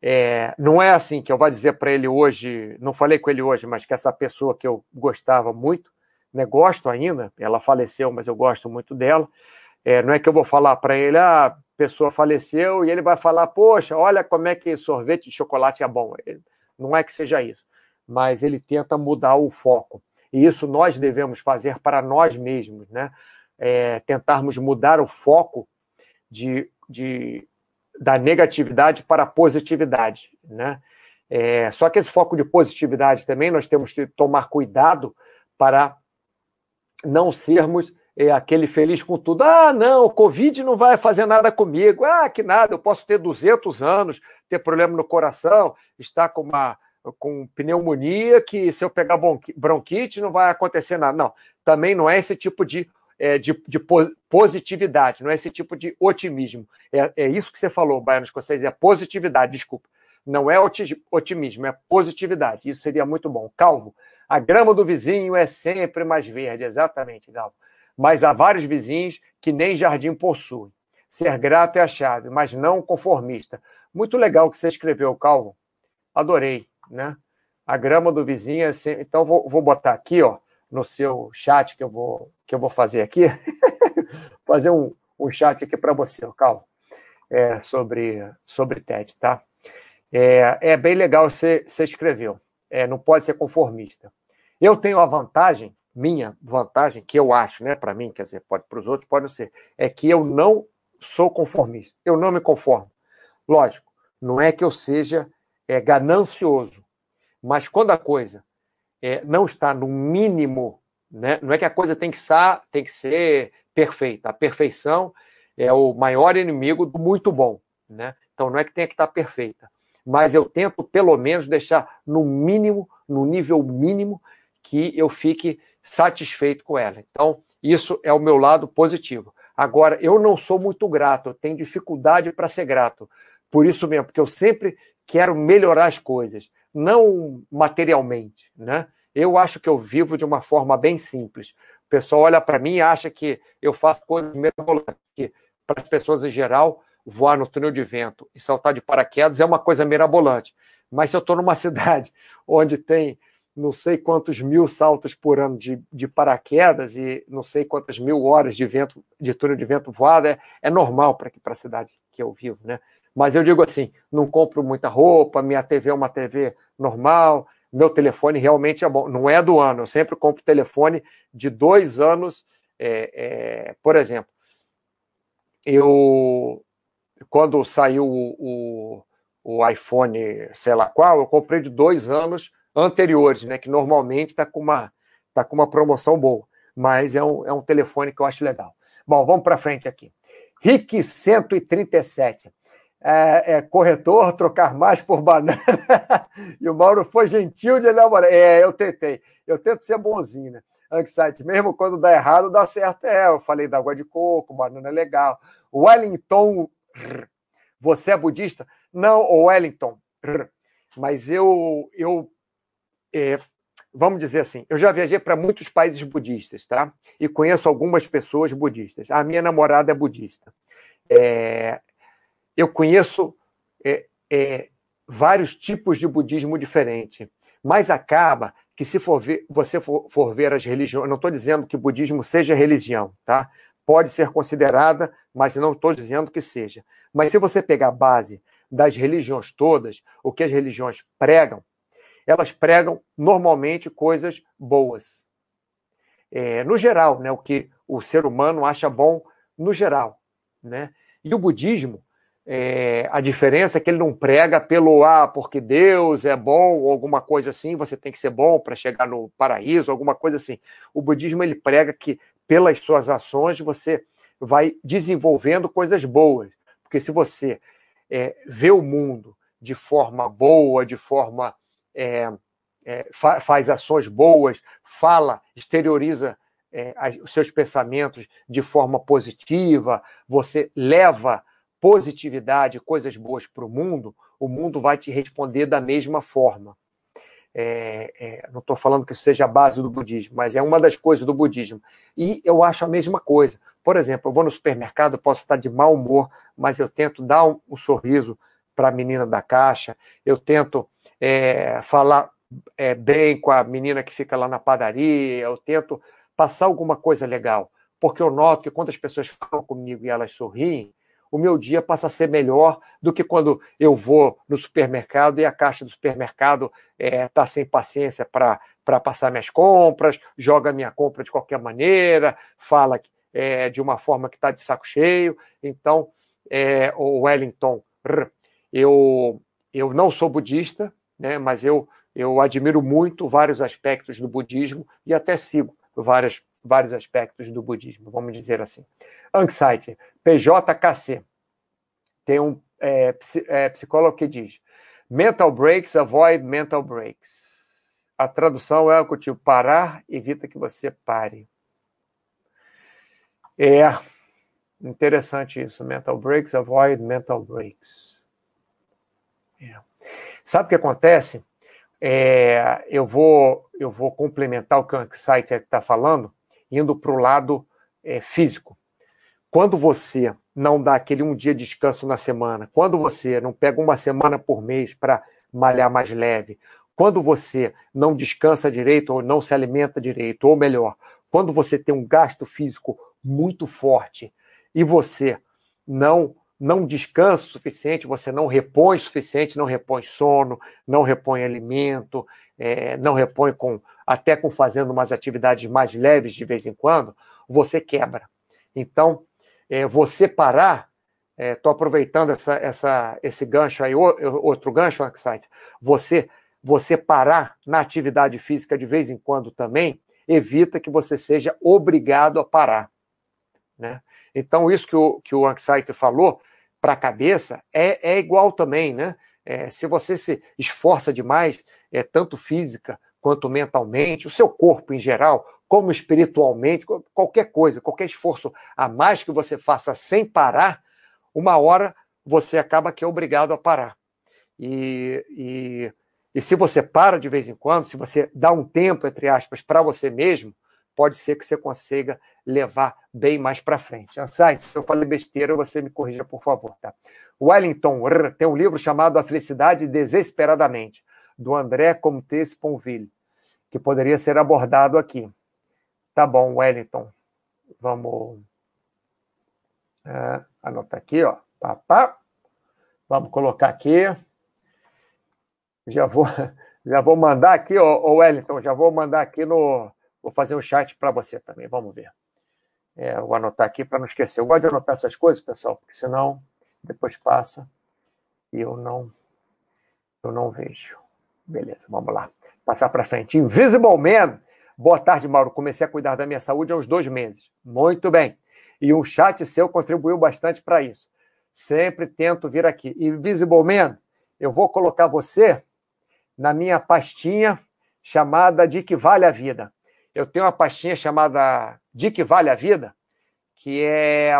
Speaker 1: É, não é assim que eu vou dizer para ele hoje, não falei com ele hoje, mas que essa pessoa que eu gostava muito, né, gosto ainda, ela faleceu, mas eu gosto muito dela. É, não é que eu vou falar para ele, ah, a pessoa faleceu, e ele vai falar, poxa, olha como é que sorvete de chocolate é bom. Não é que seja isso, mas ele tenta mudar o foco. E isso nós devemos fazer para nós mesmos, né? É, tentarmos mudar o foco de, de, da negatividade para a positividade. Né? É, só que esse foco de positividade também nós temos que tomar cuidado para não sermos é, aquele feliz com tudo. Ah, não, o Covid não vai fazer nada comigo. Ah, que nada, eu posso ter 200 anos, ter problema no coração, estar com uma com pneumonia, que se eu pegar bronquite não vai acontecer nada. Não, também não é esse tipo de é, de, de, positividade, não é esse tipo de otimismo. É, é isso que você falou, Baiano Escocês, é positividade, desculpa. Não é otimismo, é positividade. Isso seria muito bom. Calvo, a grama do vizinho é sempre mais verde, exatamente, Galvo. Mas há vários vizinhos que nem jardim possuem. Ser grato é a chave, mas não conformista. Muito legal que você escreveu, Calvo. Adorei, né? A grama do vizinho é sempre. Então, vou, vou botar aqui, ó no seu chat que eu vou, que eu vou fazer aqui. fazer um, um chat aqui para você, calma, é, sobre, sobre TED, tá? É, é bem legal você, você escreveu. É, não pode ser conformista. Eu tenho a vantagem, minha vantagem, que eu acho, né, para mim, quer dizer, pode para os outros, pode não ser, é que eu não sou conformista. Eu não me conformo. Lógico, não é que eu seja é, ganancioso, mas quando a coisa é, não está no mínimo, né? não é que a coisa tem que, ser, tem que ser perfeita. A perfeição é o maior inimigo do muito bom. Né? Então não é que tenha que estar perfeita, mas eu tento pelo menos deixar no mínimo, no nível mínimo, que eu fique satisfeito com ela. Então, isso é o meu lado positivo. Agora, eu não sou muito grato, eu tenho dificuldade para ser grato. Por isso mesmo, porque eu sempre quero melhorar as coisas, não materialmente, né? Eu acho que eu vivo de uma forma bem simples. O pessoal olha para mim e acha que eu faço coisas mirabolantes. Para as pessoas em geral, voar no túnel de vento e saltar de paraquedas é uma coisa mirabolante. Mas se eu estou numa cidade onde tem não sei quantos mil saltos por ano de, de paraquedas e não sei quantas mil horas de vento de túnel de vento voado, é, é normal para a cidade que eu vivo, né? Mas eu digo assim, não compro muita roupa, minha TV é uma TV normal, meu telefone realmente é bom. Não é do ano, eu sempre compro telefone de dois anos. É, é, por exemplo, eu quando saiu o, o, o, iPhone, sei lá qual, eu comprei de dois anos anteriores, né? Que normalmente está com uma tá com uma promoção boa, mas é um, é um telefone que eu acho legal. Bom, vamos para frente aqui. RIC 137 é, é, corretor, trocar mais por banana. e o Mauro foi gentil de elaborar. É, eu tentei. Eu tento ser bonzinho, né? Anxiety, mesmo quando dá errado, dá certo. É, eu falei da água de coco, banana é legal. Wellington, você é budista? Não, Wellington, mas eu, eu é, vamos dizer assim, eu já viajei para muitos países budistas, tá? E conheço algumas pessoas budistas. A minha namorada é budista. É, eu conheço é, é, vários tipos de budismo diferente, mas acaba que se for ver, você for, for ver as religiões, não estou dizendo que o budismo seja religião, tá? Pode ser considerada, mas não estou dizendo que seja. Mas se você pegar a base das religiões todas, o que as religiões pregam, elas pregam normalmente coisas boas. É, no geral, né, o que o ser humano acha bom no geral. Né? E o budismo, é, a diferença é que ele não prega pelo ah, porque Deus é bom ou alguma coisa assim, você tem que ser bom para chegar no paraíso, alguma coisa assim. O budismo ele prega que pelas suas ações você vai desenvolvendo coisas boas, porque se você é, vê o mundo de forma boa, de forma é, é, fa faz ações boas, fala, exterioriza é, os seus pensamentos de forma positiva, você leva positividade, coisas boas para o mundo, o mundo vai te responder da mesma forma. É, é, não estou falando que isso seja a base do budismo, mas é uma das coisas do budismo. E eu acho a mesma coisa. Por exemplo, eu vou no supermercado, posso estar de mau humor, mas eu tento dar um, um sorriso para a menina da caixa, eu tento é, falar é, bem com a menina que fica lá na padaria, eu tento passar alguma coisa legal, porque eu noto que quando as pessoas falam comigo e elas sorriem, o meu dia passa a ser melhor do que quando eu vou no supermercado e a caixa do supermercado está é, tá sem paciência para passar minhas compras, joga minha compra de qualquer maneira, fala é, de uma forma que está de saco cheio. Então, é, o Wellington, eu, eu não sou budista, né, mas eu, eu admiro muito vários aspectos do budismo e até sigo várias vários aspectos do budismo, vamos dizer assim. Anxiety, PJKC. Tem um é, é, psicólogo que diz: mental breaks, avoid mental breaks. A tradução é o tipo parar, evita que você pare. É interessante isso. Mental breaks, avoid mental breaks. É. Sabe o que acontece? É, eu, vou, eu vou complementar o que o Anxiety está falando indo para o lado é, físico. Quando você não dá aquele um dia de descanso na semana, quando você não pega uma semana por mês para malhar mais leve, quando você não descansa direito ou não se alimenta direito, ou melhor, quando você tem um gasto físico muito forte e você não não descansa o suficiente, você não repõe o suficiente, não repõe sono, não repõe alimento, é, não repõe com até com fazendo umas atividades mais leves de vez em quando, você quebra. Então, é, você parar, estou é, aproveitando essa, essa, esse gancho aí, outro gancho, Anxiety, você, você parar na atividade física de vez em quando também, evita que você seja obrigado a parar. Né? Então, isso que o, que o Anxiety falou para a cabeça é, é igual também, né? É, se você se esforça demais, é, tanto física quanto mentalmente, o seu corpo em geral, como espiritualmente, qualquer coisa, qualquer esforço a mais que você faça sem parar, uma hora você acaba que é obrigado a parar. E, e, e se você para de vez em quando, se você dá um tempo, entre aspas, para você mesmo, pode ser que você consiga levar bem mais para frente. Ansai, se eu falei besteira, você me corrija, por favor. Tá? Wellington tem um livro chamado A Felicidade Desesperadamente, do André Comtes Ponville, que poderia ser abordado aqui. Tá bom, Wellington. Vamos é, anotar aqui, ó. Pá, pá. Vamos colocar aqui. Já vou, já vou mandar aqui, ó, Wellington, já vou mandar aqui no. Vou fazer um chat para você também, vamos ver. É, vou anotar aqui para não esquecer. Eu gosto de anotar essas coisas, pessoal, porque senão depois passa e eu não, eu não vejo. Beleza, vamos lá. Passar para frente. Invisible Man Boa tarde, Mauro. Comecei a cuidar da minha saúde há uns dois meses. Muito bem. E um chat seu contribuiu bastante para isso. Sempre tento vir aqui. Invisible Man, eu vou colocar você na minha pastinha chamada De Que Vale a Vida. Eu tenho uma pastinha chamada De Que Vale a Vida, que é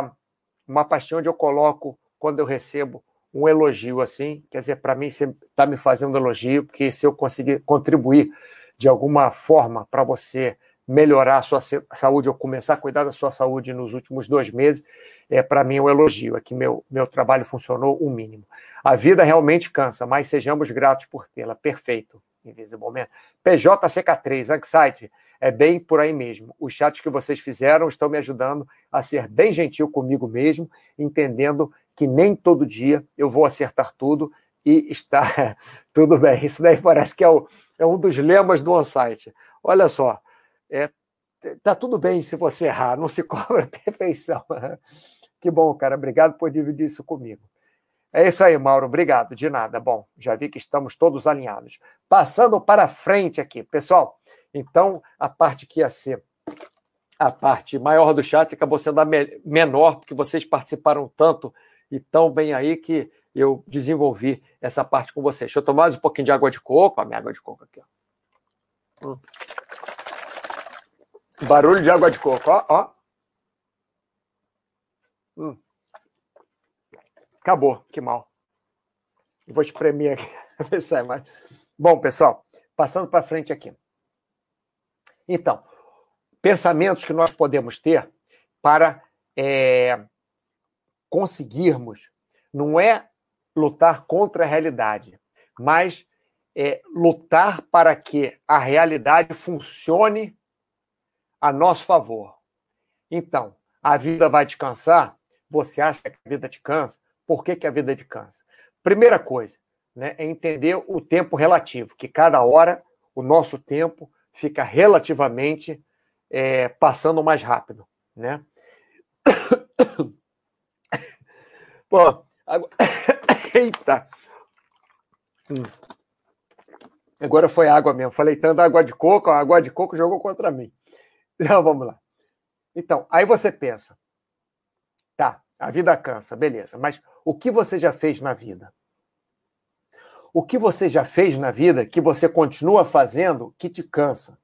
Speaker 1: uma pastinha onde eu coloco quando eu recebo um elogio assim. Quer dizer, para mim, você está me fazendo elogio, porque se eu conseguir contribuir de alguma forma para você melhorar a sua saúde ou começar a cuidar da sua saúde nos últimos dois meses, é para mim um elogio. É que meu, meu trabalho funcionou o mínimo. A vida realmente cansa, mas sejamos gratos por tê-la. Perfeito. Invisible Man. PJCK3, Anxiety, é bem por aí mesmo. Os chats que vocês fizeram estão me ajudando a ser bem gentil comigo mesmo, entendendo que nem todo dia eu vou acertar tudo e está tudo bem. Isso daí parece que é, o, é um dos lemas do on-site. Olha só, é, tá tudo bem se você errar, não se cobra perfeição. Que bom, cara. Obrigado por dividir isso comigo. É isso aí, Mauro. Obrigado. De nada. Bom, já vi que estamos todos alinhados. Passando para frente aqui, pessoal. Então, a parte que ia ser a parte maior do chat acabou sendo a menor, porque vocês participaram tanto e tão bem aí que eu desenvolvi essa parte com vocês. Deixa eu tomar mais um pouquinho de água de coco. A minha água de coco aqui, ó. Hum. Barulho de água de coco, ó. ó. Hum. Acabou, que mal. Vou espremer aqui, ver mais. Bom, pessoal, passando para frente aqui. Então, pensamentos que nós podemos ter para é, conseguirmos, não é lutar contra a realidade, mas é, lutar para que a realidade funcione a nosso favor. Então, a vida vai te cansar? Você acha que a vida te cansa? Por que, que a vida te cansa? Primeira coisa né, é entender o tempo relativo, que cada hora o nosso tempo fica relativamente é, passando mais rápido. Né? Pô, agora... Eita! Hum. Agora foi água mesmo. Falei tanto água de coco, a água de coco jogou contra mim. Então, vamos lá. Então, aí você pensa, a vida cansa, beleza, mas o que você já fez na vida? O que você já fez na vida que você continua fazendo que te cansa?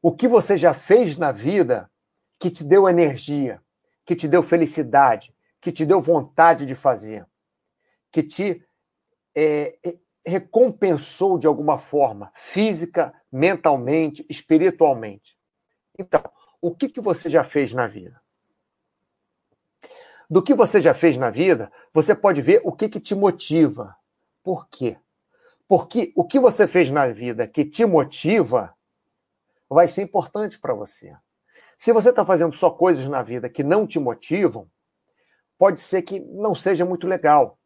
Speaker 1: O que você já fez na vida que te deu energia, que te deu felicidade, que te deu vontade de fazer? que te é, é, recompensou de alguma forma, física, mentalmente, espiritualmente. Então, o que, que você já fez na vida? Do que você já fez na vida, você pode ver o que, que te motiva. Por quê? Porque o que você fez na vida que te motiva vai ser importante para você. Se você está fazendo só coisas na vida que não te motivam, pode ser que não seja muito legal.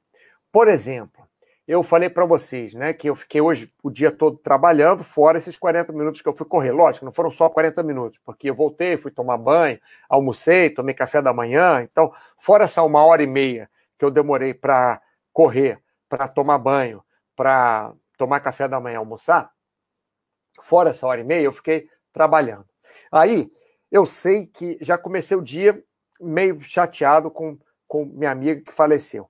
Speaker 1: Por exemplo, eu falei para vocês, né, que eu fiquei hoje o dia todo trabalhando, fora esses 40 minutos que eu fui correr. Lógico, não foram só 40 minutos, porque eu voltei, fui tomar banho, almocei, tomei café da manhã. Então, fora essa uma hora e meia que eu demorei para correr, para tomar banho, para tomar café da manhã, almoçar, fora essa hora e meia, eu fiquei trabalhando. Aí, eu sei que já comecei o dia meio chateado com, com minha amiga que faleceu.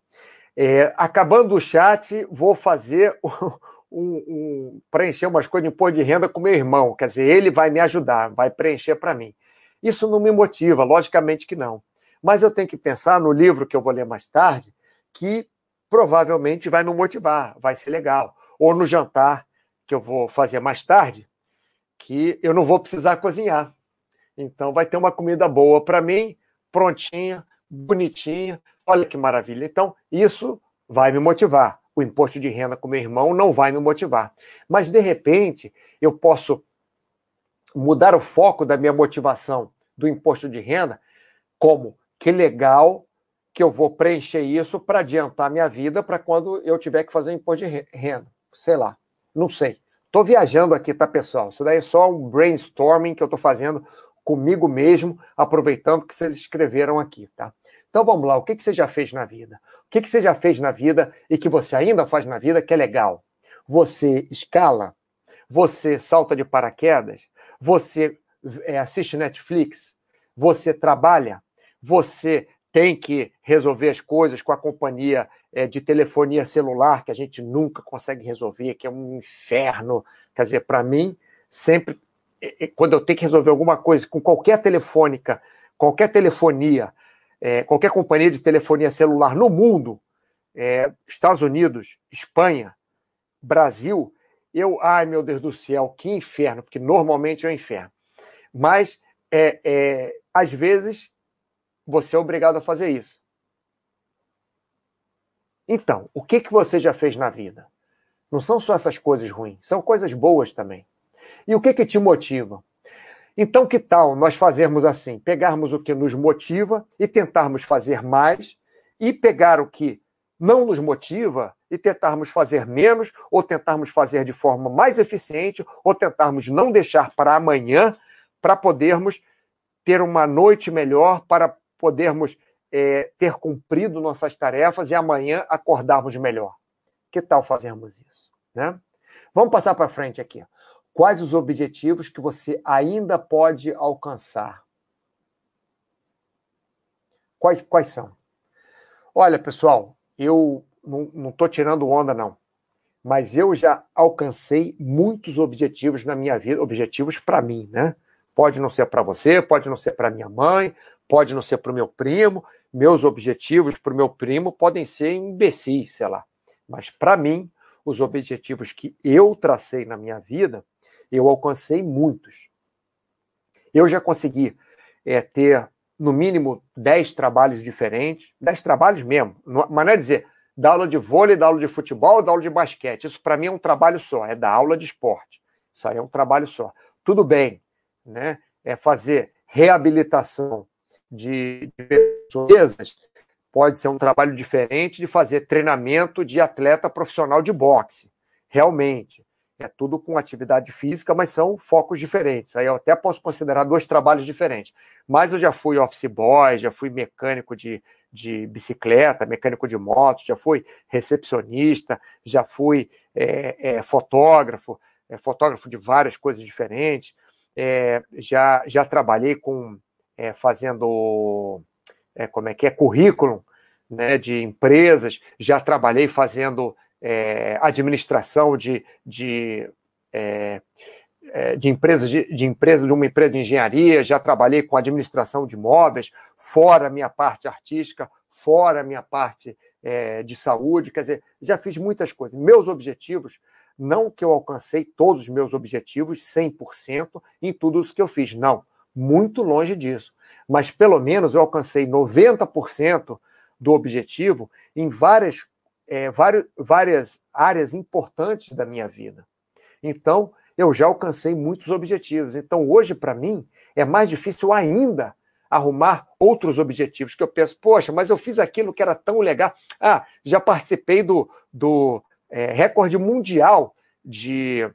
Speaker 1: É, acabando o chat, vou fazer um, um, preencher umas coisas de imposto de renda com meu irmão. Quer dizer, ele vai me ajudar, vai preencher para mim. Isso não me motiva, logicamente que não. Mas eu tenho que pensar no livro que eu vou ler mais tarde, que provavelmente vai me motivar, vai ser legal. Ou no jantar que eu vou fazer mais tarde, que eu não vou precisar cozinhar. Então vai ter uma comida boa para mim, prontinha, bonitinha. Olha que maravilha. Então, isso vai me motivar. O imposto de renda com meu irmão não vai me motivar. Mas, de repente, eu posso mudar o foco da minha motivação do imposto de renda, como que legal que eu vou preencher isso para adiantar minha vida para quando eu tiver que fazer imposto de renda. Sei lá, não sei. Estou viajando aqui, tá, pessoal? Isso daí é só um brainstorming que eu estou fazendo comigo mesmo, aproveitando que vocês escreveram aqui, tá? Então vamos lá, o que, que você já fez na vida? O que, que você já fez na vida e que você ainda faz na vida que é legal? Você escala? Você salta de paraquedas? Você é, assiste Netflix? Você trabalha? Você tem que resolver as coisas com a companhia é, de telefonia celular, que a gente nunca consegue resolver, que é um inferno. Quer dizer, para mim, sempre quando eu tenho que resolver alguma coisa com qualquer telefônica, qualquer telefonia, é, qualquer companhia de telefonia celular no mundo, é, Estados Unidos, Espanha, Brasil, eu, ai meu Deus do céu, que inferno, porque normalmente é um inferno. Mas, é, é, às vezes, você é obrigado a fazer isso. Então, o que, que você já fez na vida? Não são só essas coisas ruins, são coisas boas também. E o que, que te motiva? Então, que tal nós fazermos assim? Pegarmos o que nos motiva e tentarmos fazer mais, e pegar o que não nos motiva e tentarmos fazer menos, ou tentarmos fazer de forma mais eficiente, ou tentarmos não deixar para amanhã, para podermos ter uma noite melhor, para podermos é, ter cumprido nossas tarefas e amanhã acordarmos melhor. Que tal fazermos isso? Né? Vamos passar para frente aqui. Quais os objetivos que você ainda pode alcançar? Quais, quais são? Olha, pessoal, eu não estou tirando onda, não. Mas eu já alcancei muitos objetivos na minha vida, objetivos para mim, né? Pode não ser para você, pode não ser para minha mãe, pode não ser para o meu primo. Meus objetivos para o meu primo podem ser imbecis, sei lá. Mas para mim, os objetivos que eu tracei na minha vida, eu alcancei muitos. Eu já consegui é, ter, no mínimo, 10 trabalhos diferentes, 10 trabalhos mesmo, mas não é dizer dar aula de vôlei, dar aula de futebol, dar aula de basquete. Isso para mim é um trabalho só, é dar aula de esporte. Isso aí é um trabalho só. Tudo bem, né? É fazer reabilitação de, de pessoas pode ser um trabalho diferente de fazer treinamento de atleta profissional de boxe. Realmente. É tudo com atividade física, mas são focos diferentes. Aí eu até posso considerar dois trabalhos diferentes. Mas eu já fui office boy, já fui mecânico de, de bicicleta, mecânico de moto, já fui recepcionista, já fui é, é, fotógrafo, é, fotógrafo de várias coisas diferentes. É, já, já trabalhei com é, fazendo é, como é que é, currículo né, de empresas, já trabalhei fazendo é, administração de, de, é, é, de empresas de, de empresa de uma empresa de engenharia, já trabalhei com administração de imóveis, fora minha parte artística, fora minha parte é, de saúde, quer dizer, já fiz muitas coisas. Meus objetivos, não que eu alcancei todos os meus objetivos 100% em tudo isso que eu fiz, não, muito longe disso mas pelo menos eu alcancei 90% do objetivo em várias, é, várias, várias áreas importantes da minha vida. Então, eu já alcancei muitos objetivos. Então, hoje, para mim, é mais difícil ainda arrumar outros objetivos, que eu penso, poxa, mas eu fiz aquilo que era tão legal. Ah, já participei do, do é, recorde mundial de,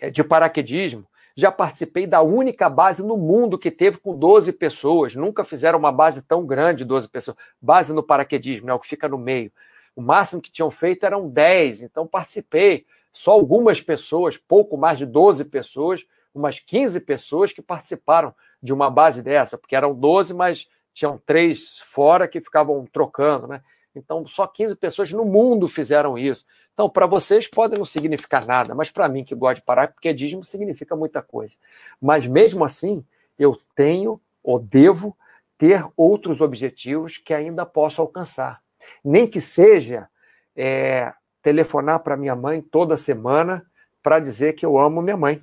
Speaker 1: é, de paraquedismo já participei da única base no mundo que teve com 12 pessoas. Nunca fizeram uma base tão grande, 12 pessoas. Base no paraquedismo, né, o que fica no meio. O máximo que tinham feito eram 10, então participei. Só algumas pessoas, pouco mais de 12 pessoas, umas 15 pessoas que participaram de uma base dessa, porque eram 12, mas tinham três fora que ficavam trocando, né? Então, só 15 pessoas no mundo fizeram isso. Então, para vocês pode não significar nada, mas para mim, que gosto de paraquedismo, significa muita coisa. Mas mesmo assim, eu tenho ou devo ter outros objetivos que ainda posso alcançar. Nem que seja é, telefonar para minha mãe toda semana para dizer que eu amo minha mãe.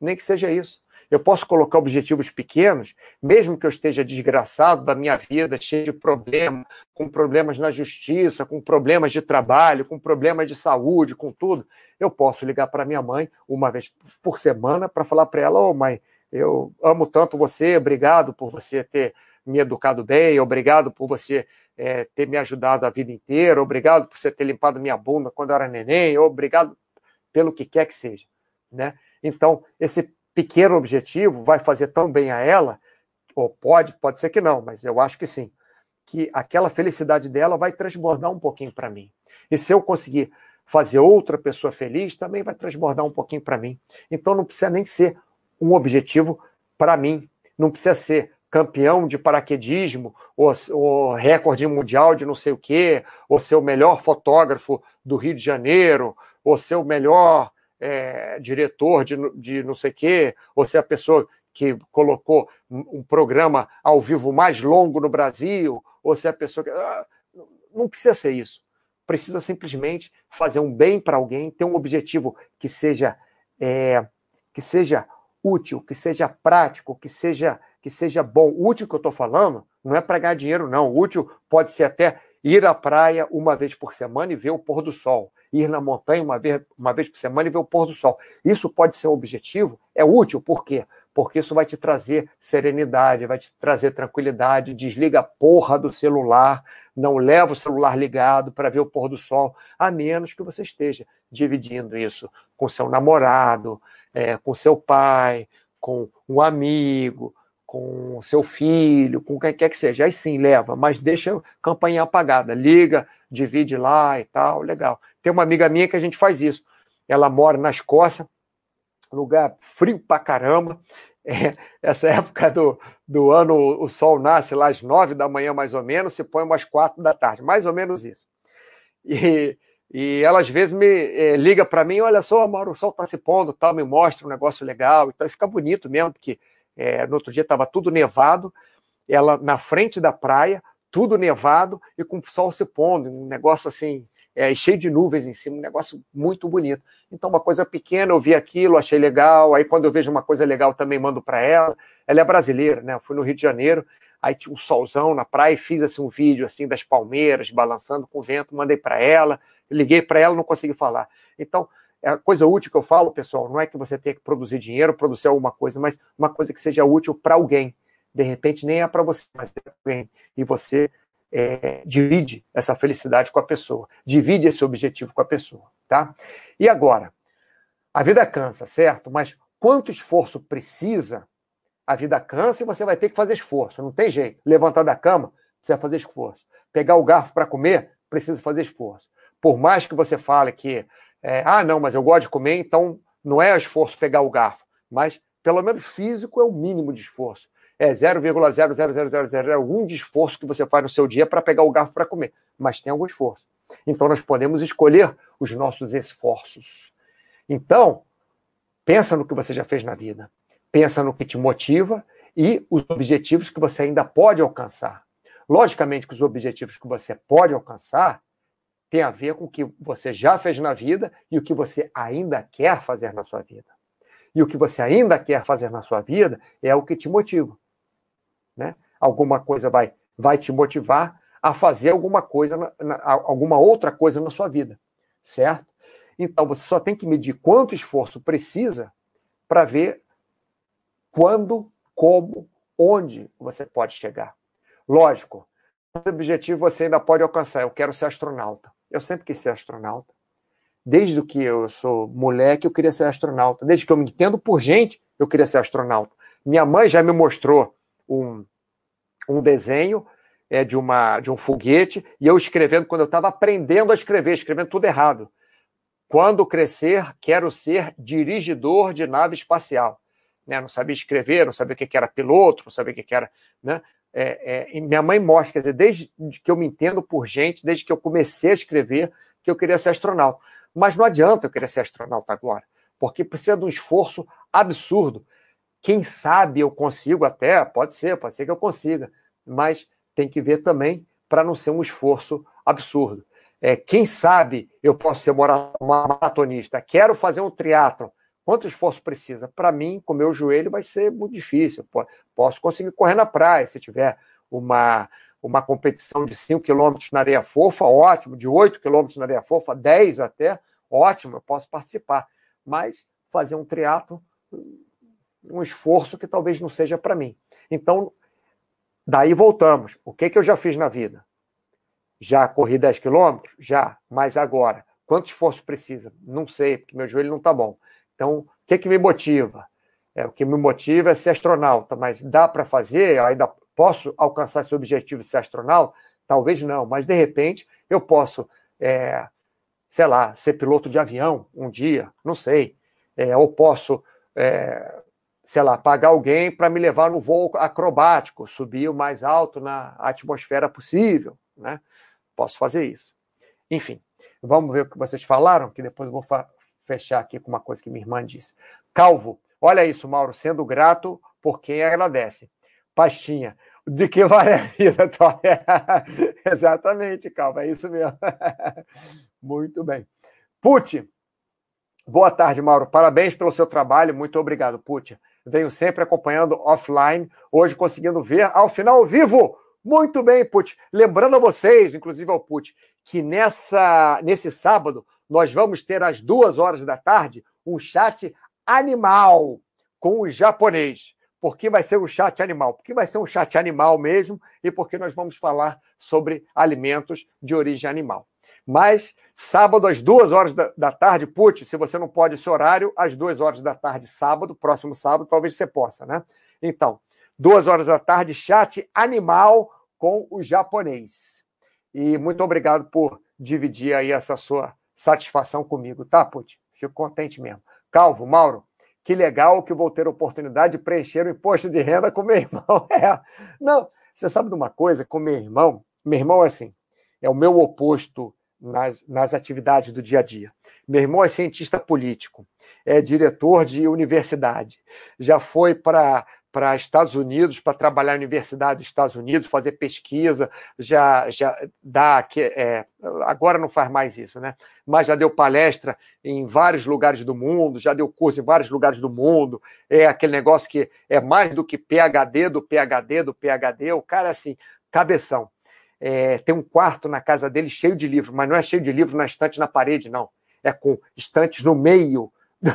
Speaker 1: Nem que seja isso. Eu posso colocar objetivos pequenos, mesmo que eu esteja desgraçado da minha vida, cheio de problemas, com problemas na justiça, com problemas de trabalho, com problemas de saúde, com tudo. Eu posso ligar para minha mãe uma vez por semana para falar para ela: Ô oh, mãe, eu amo tanto você, obrigado por você ter me educado bem, obrigado por você é, ter me ajudado a vida inteira, obrigado por você ter limpado minha bunda quando eu era neném, obrigado pelo que quer que seja. Né? Então, esse pequeno objetivo vai fazer tão bem a ela, ou pode, pode ser que não, mas eu acho que sim, que aquela felicidade dela vai transbordar um pouquinho para mim. E se eu conseguir fazer outra pessoa feliz, também vai transbordar um pouquinho para mim. Então não precisa nem ser um objetivo para mim, não precisa ser campeão de paraquedismo, ou, ou, recorde mundial de não sei o quê, ou ser o melhor fotógrafo do Rio de Janeiro, ou ser o melhor é, diretor de, de não sei o quê, ou ser a pessoa que colocou um programa ao vivo mais longo no Brasil, ou ser a pessoa que. Ah, não precisa ser isso. Precisa simplesmente fazer um bem para alguém, ter um objetivo que seja, é, que seja útil, que seja prático, que seja, que seja bom. O útil que eu estou falando não é para ganhar dinheiro, não. O útil pode ser até ir à praia uma vez por semana e ver o pôr do sol ir na montanha uma vez, uma vez por semana e ver o pôr do sol. Isso pode ser um objetivo, é útil, por quê? Porque isso vai te trazer serenidade, vai te trazer tranquilidade. Desliga a porra do celular, não leva o celular ligado para ver o pôr do sol, a menos que você esteja dividindo isso com seu namorado, é, com seu pai, com um amigo, com seu filho, com quem quer que seja. Aí sim, leva, mas deixa a campanha apagada. Liga, divide lá e tal, legal. Tem uma amiga minha que a gente faz isso. Ela mora na Escócia, lugar frio pra caramba. É, essa época do, do ano, o sol nasce lá às nove da manhã, mais ou menos, se põe umas quatro da tarde, mais ou menos isso. E, e ela às vezes me é, liga para mim: olha só, Mauro, o sol está se pondo, tal, me mostra um negócio legal. Então fica bonito mesmo, porque é, no outro dia estava tudo nevado, ela na frente da praia, tudo nevado e com o sol se pondo, um negócio assim é, cheio de nuvens em cima, um negócio muito bonito. Então, uma coisa pequena, eu vi aquilo, achei legal. Aí, quando eu vejo uma coisa legal, também mando para ela. Ela é brasileira, né? Eu fui no Rio de Janeiro, aí tinha um solzão na praia, e fiz assim, um vídeo assim das palmeiras balançando com o vento, mandei para ela, liguei para ela, não consegui falar. Então, a coisa útil que eu falo, pessoal, não é que você tenha que produzir dinheiro, produzir alguma coisa, mas uma coisa que seja útil para alguém. De repente, nem é para você, mas é para alguém. E você é, divide essa felicidade com a pessoa, divide esse objetivo com a pessoa, tá? E agora, a vida cansa, certo? Mas quanto esforço precisa? A vida cansa e você vai ter que fazer esforço, não tem jeito. Levantar da cama, precisa fazer esforço. Pegar o garfo para comer, precisa fazer esforço. Por mais que você fale que, é, ah, não, mas eu gosto de comer, então não é esforço pegar o garfo, mas pelo menos físico é o mínimo de esforço é 0,00001 de esforço que você faz no seu dia para pegar o garfo para comer, mas tem algum esforço. Então nós podemos escolher os nossos esforços. Então, pensa no que você já fez na vida, pensa no que te motiva e os objetivos que você ainda pode alcançar. Logicamente que os objetivos que você pode alcançar têm a ver com o que você já fez na vida e o que você ainda quer fazer na sua vida. E o que você ainda quer fazer na sua vida é o que te motiva né? Alguma coisa vai, vai te motivar a fazer alguma coisa, na, na, alguma outra coisa na sua vida, certo? Então você só tem que medir quanto esforço precisa para ver quando, como, onde você pode chegar. Lógico, o objetivo você ainda pode alcançar. Eu quero ser astronauta. Eu sempre quis ser astronauta. Desde que eu sou moleque, eu queria ser astronauta. Desde que eu me entendo por gente, eu queria ser astronauta. Minha mãe já me mostrou um, um desenho é, de, uma, de um foguete e eu escrevendo quando eu estava aprendendo a escrever, escrevendo tudo errado. Quando crescer, quero ser dirigidor de nave espacial. Né? Não sabia escrever, não sabia o que era piloto, não sabia o que era. Né? É, é, minha mãe mostra, quer dizer, desde que eu me entendo por gente, desde que eu comecei a escrever, que eu queria ser astronauta. Mas não adianta eu querer ser astronauta agora, porque precisa de um esforço absurdo. Quem sabe eu consigo até, pode ser, pode ser que eu consiga, mas tem que ver também para não ser um esforço absurdo. É, quem sabe eu posso ser uma maratonista, quero fazer um triatlo. Quanto esforço precisa? Para mim, com meu joelho, vai ser muito difícil. Posso conseguir correr na praia se tiver uma, uma competição de 5 km na areia fofa, ótimo. De 8 km na areia fofa, 10 até, ótimo, eu posso participar. Mas fazer um triatlo, um esforço que talvez não seja para mim. Então, daí voltamos. O que, que eu já fiz na vida? Já corri 10 quilômetros? Já. Mas agora, quanto esforço precisa? Não sei, porque meu joelho não está bom. Então, o que, que me motiva? É, o que me motiva é ser astronauta, mas dá para fazer? Eu ainda posso alcançar esse objetivo de ser astronauta? Talvez não, mas de repente eu posso, é, sei lá, ser piloto de avião um dia, não sei. É, ou posso, é, sei lá, pagar alguém para me levar no voo acrobático, subir o mais alto na atmosfera possível, né? Posso fazer isso. Enfim, vamos ver o que vocês falaram, que depois eu vou fa fechar aqui com uma coisa que minha irmã disse. Calvo, olha isso, Mauro, sendo grato por quem agradece. Pastinha, de que vale a vida, Exatamente, Calvo, é isso mesmo. Muito bem. Puti, boa tarde, Mauro. Parabéns pelo seu trabalho. Muito obrigado, Puti. Venho sempre acompanhando offline, hoje conseguindo ver ao final ao vivo muito bem, Put. Lembrando a vocês, inclusive ao Put, que nessa, nesse sábado nós vamos ter às duas horas da tarde um chat animal com o japonês. Por que vai ser um chat animal? Porque vai ser um chat animal mesmo e porque nós vamos falar sobre alimentos de origem animal. Mas sábado às duas horas da, da tarde, Put, se você não pode esse horário, às duas horas da tarde, sábado, próximo sábado, talvez você possa, né? Então, duas horas da tarde, chat animal com o japonês. E muito obrigado por dividir aí essa sua satisfação comigo, tá, Puti? Fico contente mesmo. Calvo, Mauro, que legal que vou ter a oportunidade de preencher o imposto de renda com meu irmão. É. Não, você sabe de uma coisa, com meu irmão, meu irmão é assim, é o meu oposto nas, nas atividades do dia a dia. Meu irmão é cientista político, é diretor de universidade, já foi para para Estados Unidos para trabalhar na universidade dos Estados Unidos, fazer pesquisa, já já dá é, agora não faz mais isso, né? Mas já deu palestra em vários lugares do mundo, já deu curso em vários lugares do mundo. É aquele negócio que é mais do que PhD do PhD do PhD. O cara assim, cabeção. É, tem um quarto na casa dele cheio de livros, mas não é cheio de livros na estante na parede, não. É com estantes no meio do,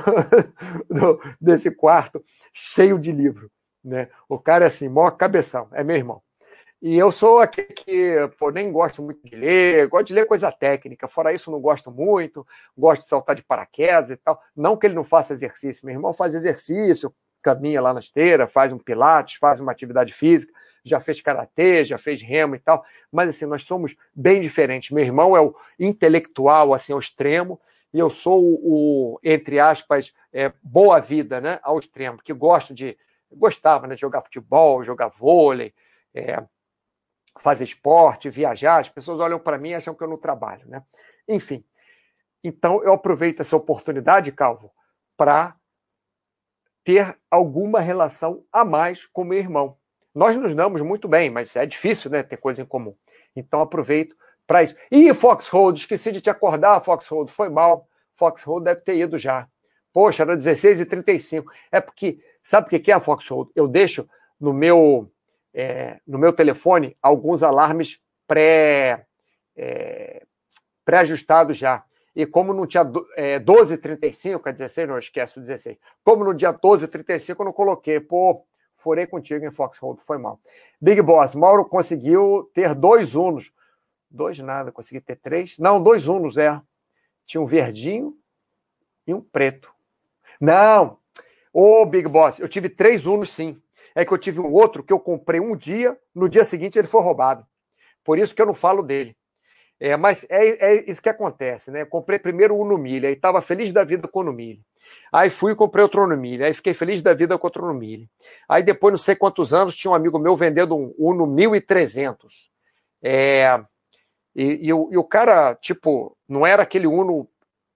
Speaker 1: do, desse quarto, cheio de livro. Né? O cara é assim, maior cabeção, é meu irmão. E eu sou aquele que pô, nem gosto muito de ler, gosto de ler coisa técnica, fora isso não gosto muito, gosto de saltar de paraquedas e tal. Não que ele não faça exercício, meu irmão faz exercício, caminha lá na esteira, faz um pilates, faz uma atividade física, já fez karatê, já fez remo e tal, mas assim, nós somos bem diferentes. Meu irmão é o intelectual, assim, ao extremo, e eu sou o, o entre aspas, é, boa vida, né, ao extremo, que gosto de gostava né, de jogar futebol, jogar vôlei, é, fazer esporte, viajar. As pessoas olham para mim e acham que eu não trabalho. Né? Enfim, então eu aproveito essa oportunidade, Calvo, para ter alguma relação a mais com meu irmão. Nós nos damos muito bem, mas é difícil né, ter coisa em comum. Então aproveito para isso. E Foxhold, esqueci de te acordar, Foxhold, foi mal. Foxhold deve ter ido já. Poxa, era 16 e 35. É porque, sabe o que é a Foxhold? Eu deixo no meu, é, no meu telefone alguns alarmes pré, é, pré-ajustados já. E como não tinha é, 12h35, a 16, não esquece o 16. Como no dia 12h35 eu não coloquei. Pô, furei contigo em Foxhold, foi mal. Big Boss, Mauro conseguiu ter dois unos. Dois nada, consegui ter três. Não, dois unos, é. Tinha um verdinho e um preto. Não! Ô, Big Boss, eu tive três Unos sim. É que eu tive um outro que eu comprei um dia, no dia seguinte ele foi roubado. Por isso que eu não falo dele. É, mas é, é, isso que acontece, né? comprei primeiro o Uno Milha, e estava feliz da vida com o Uno Milha. Aí fui e comprei outro Uno Milha, aí fiquei feliz da vida com outro Uno Milha. Aí depois, não sei quantos anos, tinha um amigo meu vendendo um Uno 1300. É, e, e, o, e o cara, tipo, não era aquele Uno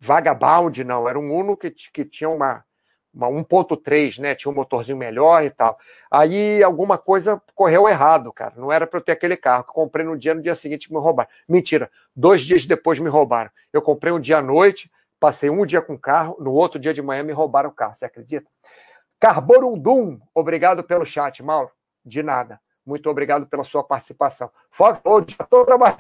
Speaker 1: vagabond, não, era um Uno que, que tinha uma, uma 1.3, né? Tinha um motorzinho melhor e tal. Aí alguma coisa correu errado, cara. Não era para eu ter aquele carro eu comprei no dia, no dia seguinte me roubaram. Mentira, dois dias depois me roubaram. Eu comprei um dia à noite, passei um dia com o carro, no outro dia de manhã me roubaram o carro, você acredita? Carborundum, obrigado pelo chat, Mauro. De nada. Muito obrigado pela sua participação. Fox, oh, já estou trabalhando.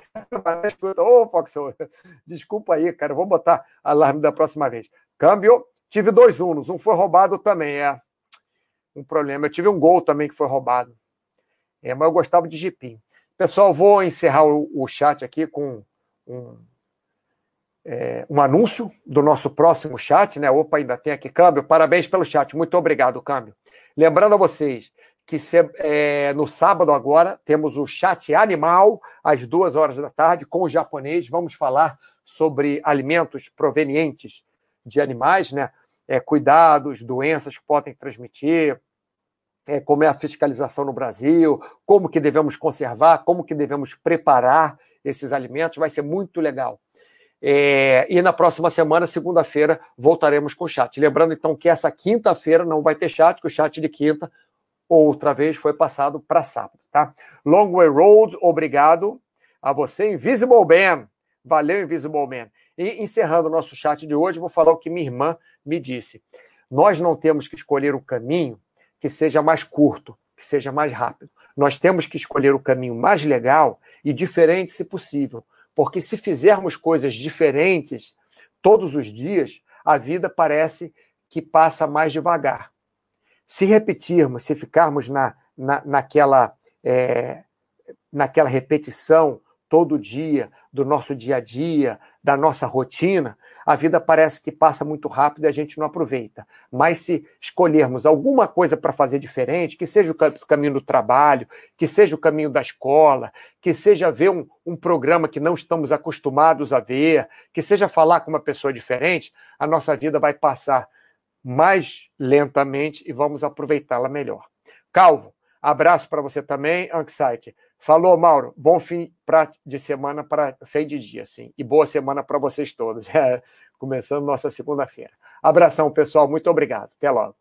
Speaker 1: Ô, oh, desculpa aí, cara. vou botar alarme da próxima vez. Câmbio Tive dois Unos, um foi roubado também, é um problema. Eu tive um Gol também que foi roubado. É, mas eu gostava de Jeepinho. Pessoal, vou encerrar o, o chat aqui com um, é, um anúncio do nosso próximo chat, né? Opa, ainda tem aqui câmbio. Parabéns pelo chat. Muito obrigado, câmbio. Lembrando a vocês que se, é, no sábado agora temos o chat animal às duas horas da tarde com o japonês. Vamos falar sobre alimentos provenientes de animais, né? é, cuidados, doenças que podem transmitir, é, como é a fiscalização no Brasil, como que devemos conservar, como que devemos preparar esses alimentos, vai ser muito legal. É, e na próxima semana, segunda-feira, voltaremos com o chat. Lembrando, então, que essa quinta-feira não vai ter chat, que o chat de quinta, outra vez, foi passado para sábado, tá? Long Way Road, obrigado a você. Invisible Man, valeu, Invisible Man. E encerrando o nosso chat de hoje, vou falar o que minha irmã me disse. Nós não temos que escolher o caminho que seja mais curto, que seja mais rápido. Nós temos que escolher o caminho mais legal e diferente, se possível. Porque se fizermos coisas diferentes todos os dias, a vida parece que passa mais devagar. Se repetirmos, se ficarmos na, na, naquela, é, naquela repetição todo dia, do nosso dia a dia, da nossa rotina, a vida parece que passa muito rápido e a gente não aproveita. Mas se escolhermos alguma coisa para fazer diferente, que seja o caminho do trabalho, que seja o caminho da escola, que seja ver um, um programa que não estamos acostumados a ver, que seja falar com uma pessoa diferente, a nossa vida vai passar mais lentamente e vamos aproveitá-la melhor. Calvo, abraço para você também, Anxiety. Falou, Mauro. Bom fim pra, de semana para fim de dia, sim. E boa semana para vocês todos. É, começando nossa segunda-feira. Abração, pessoal. Muito obrigado. Até logo.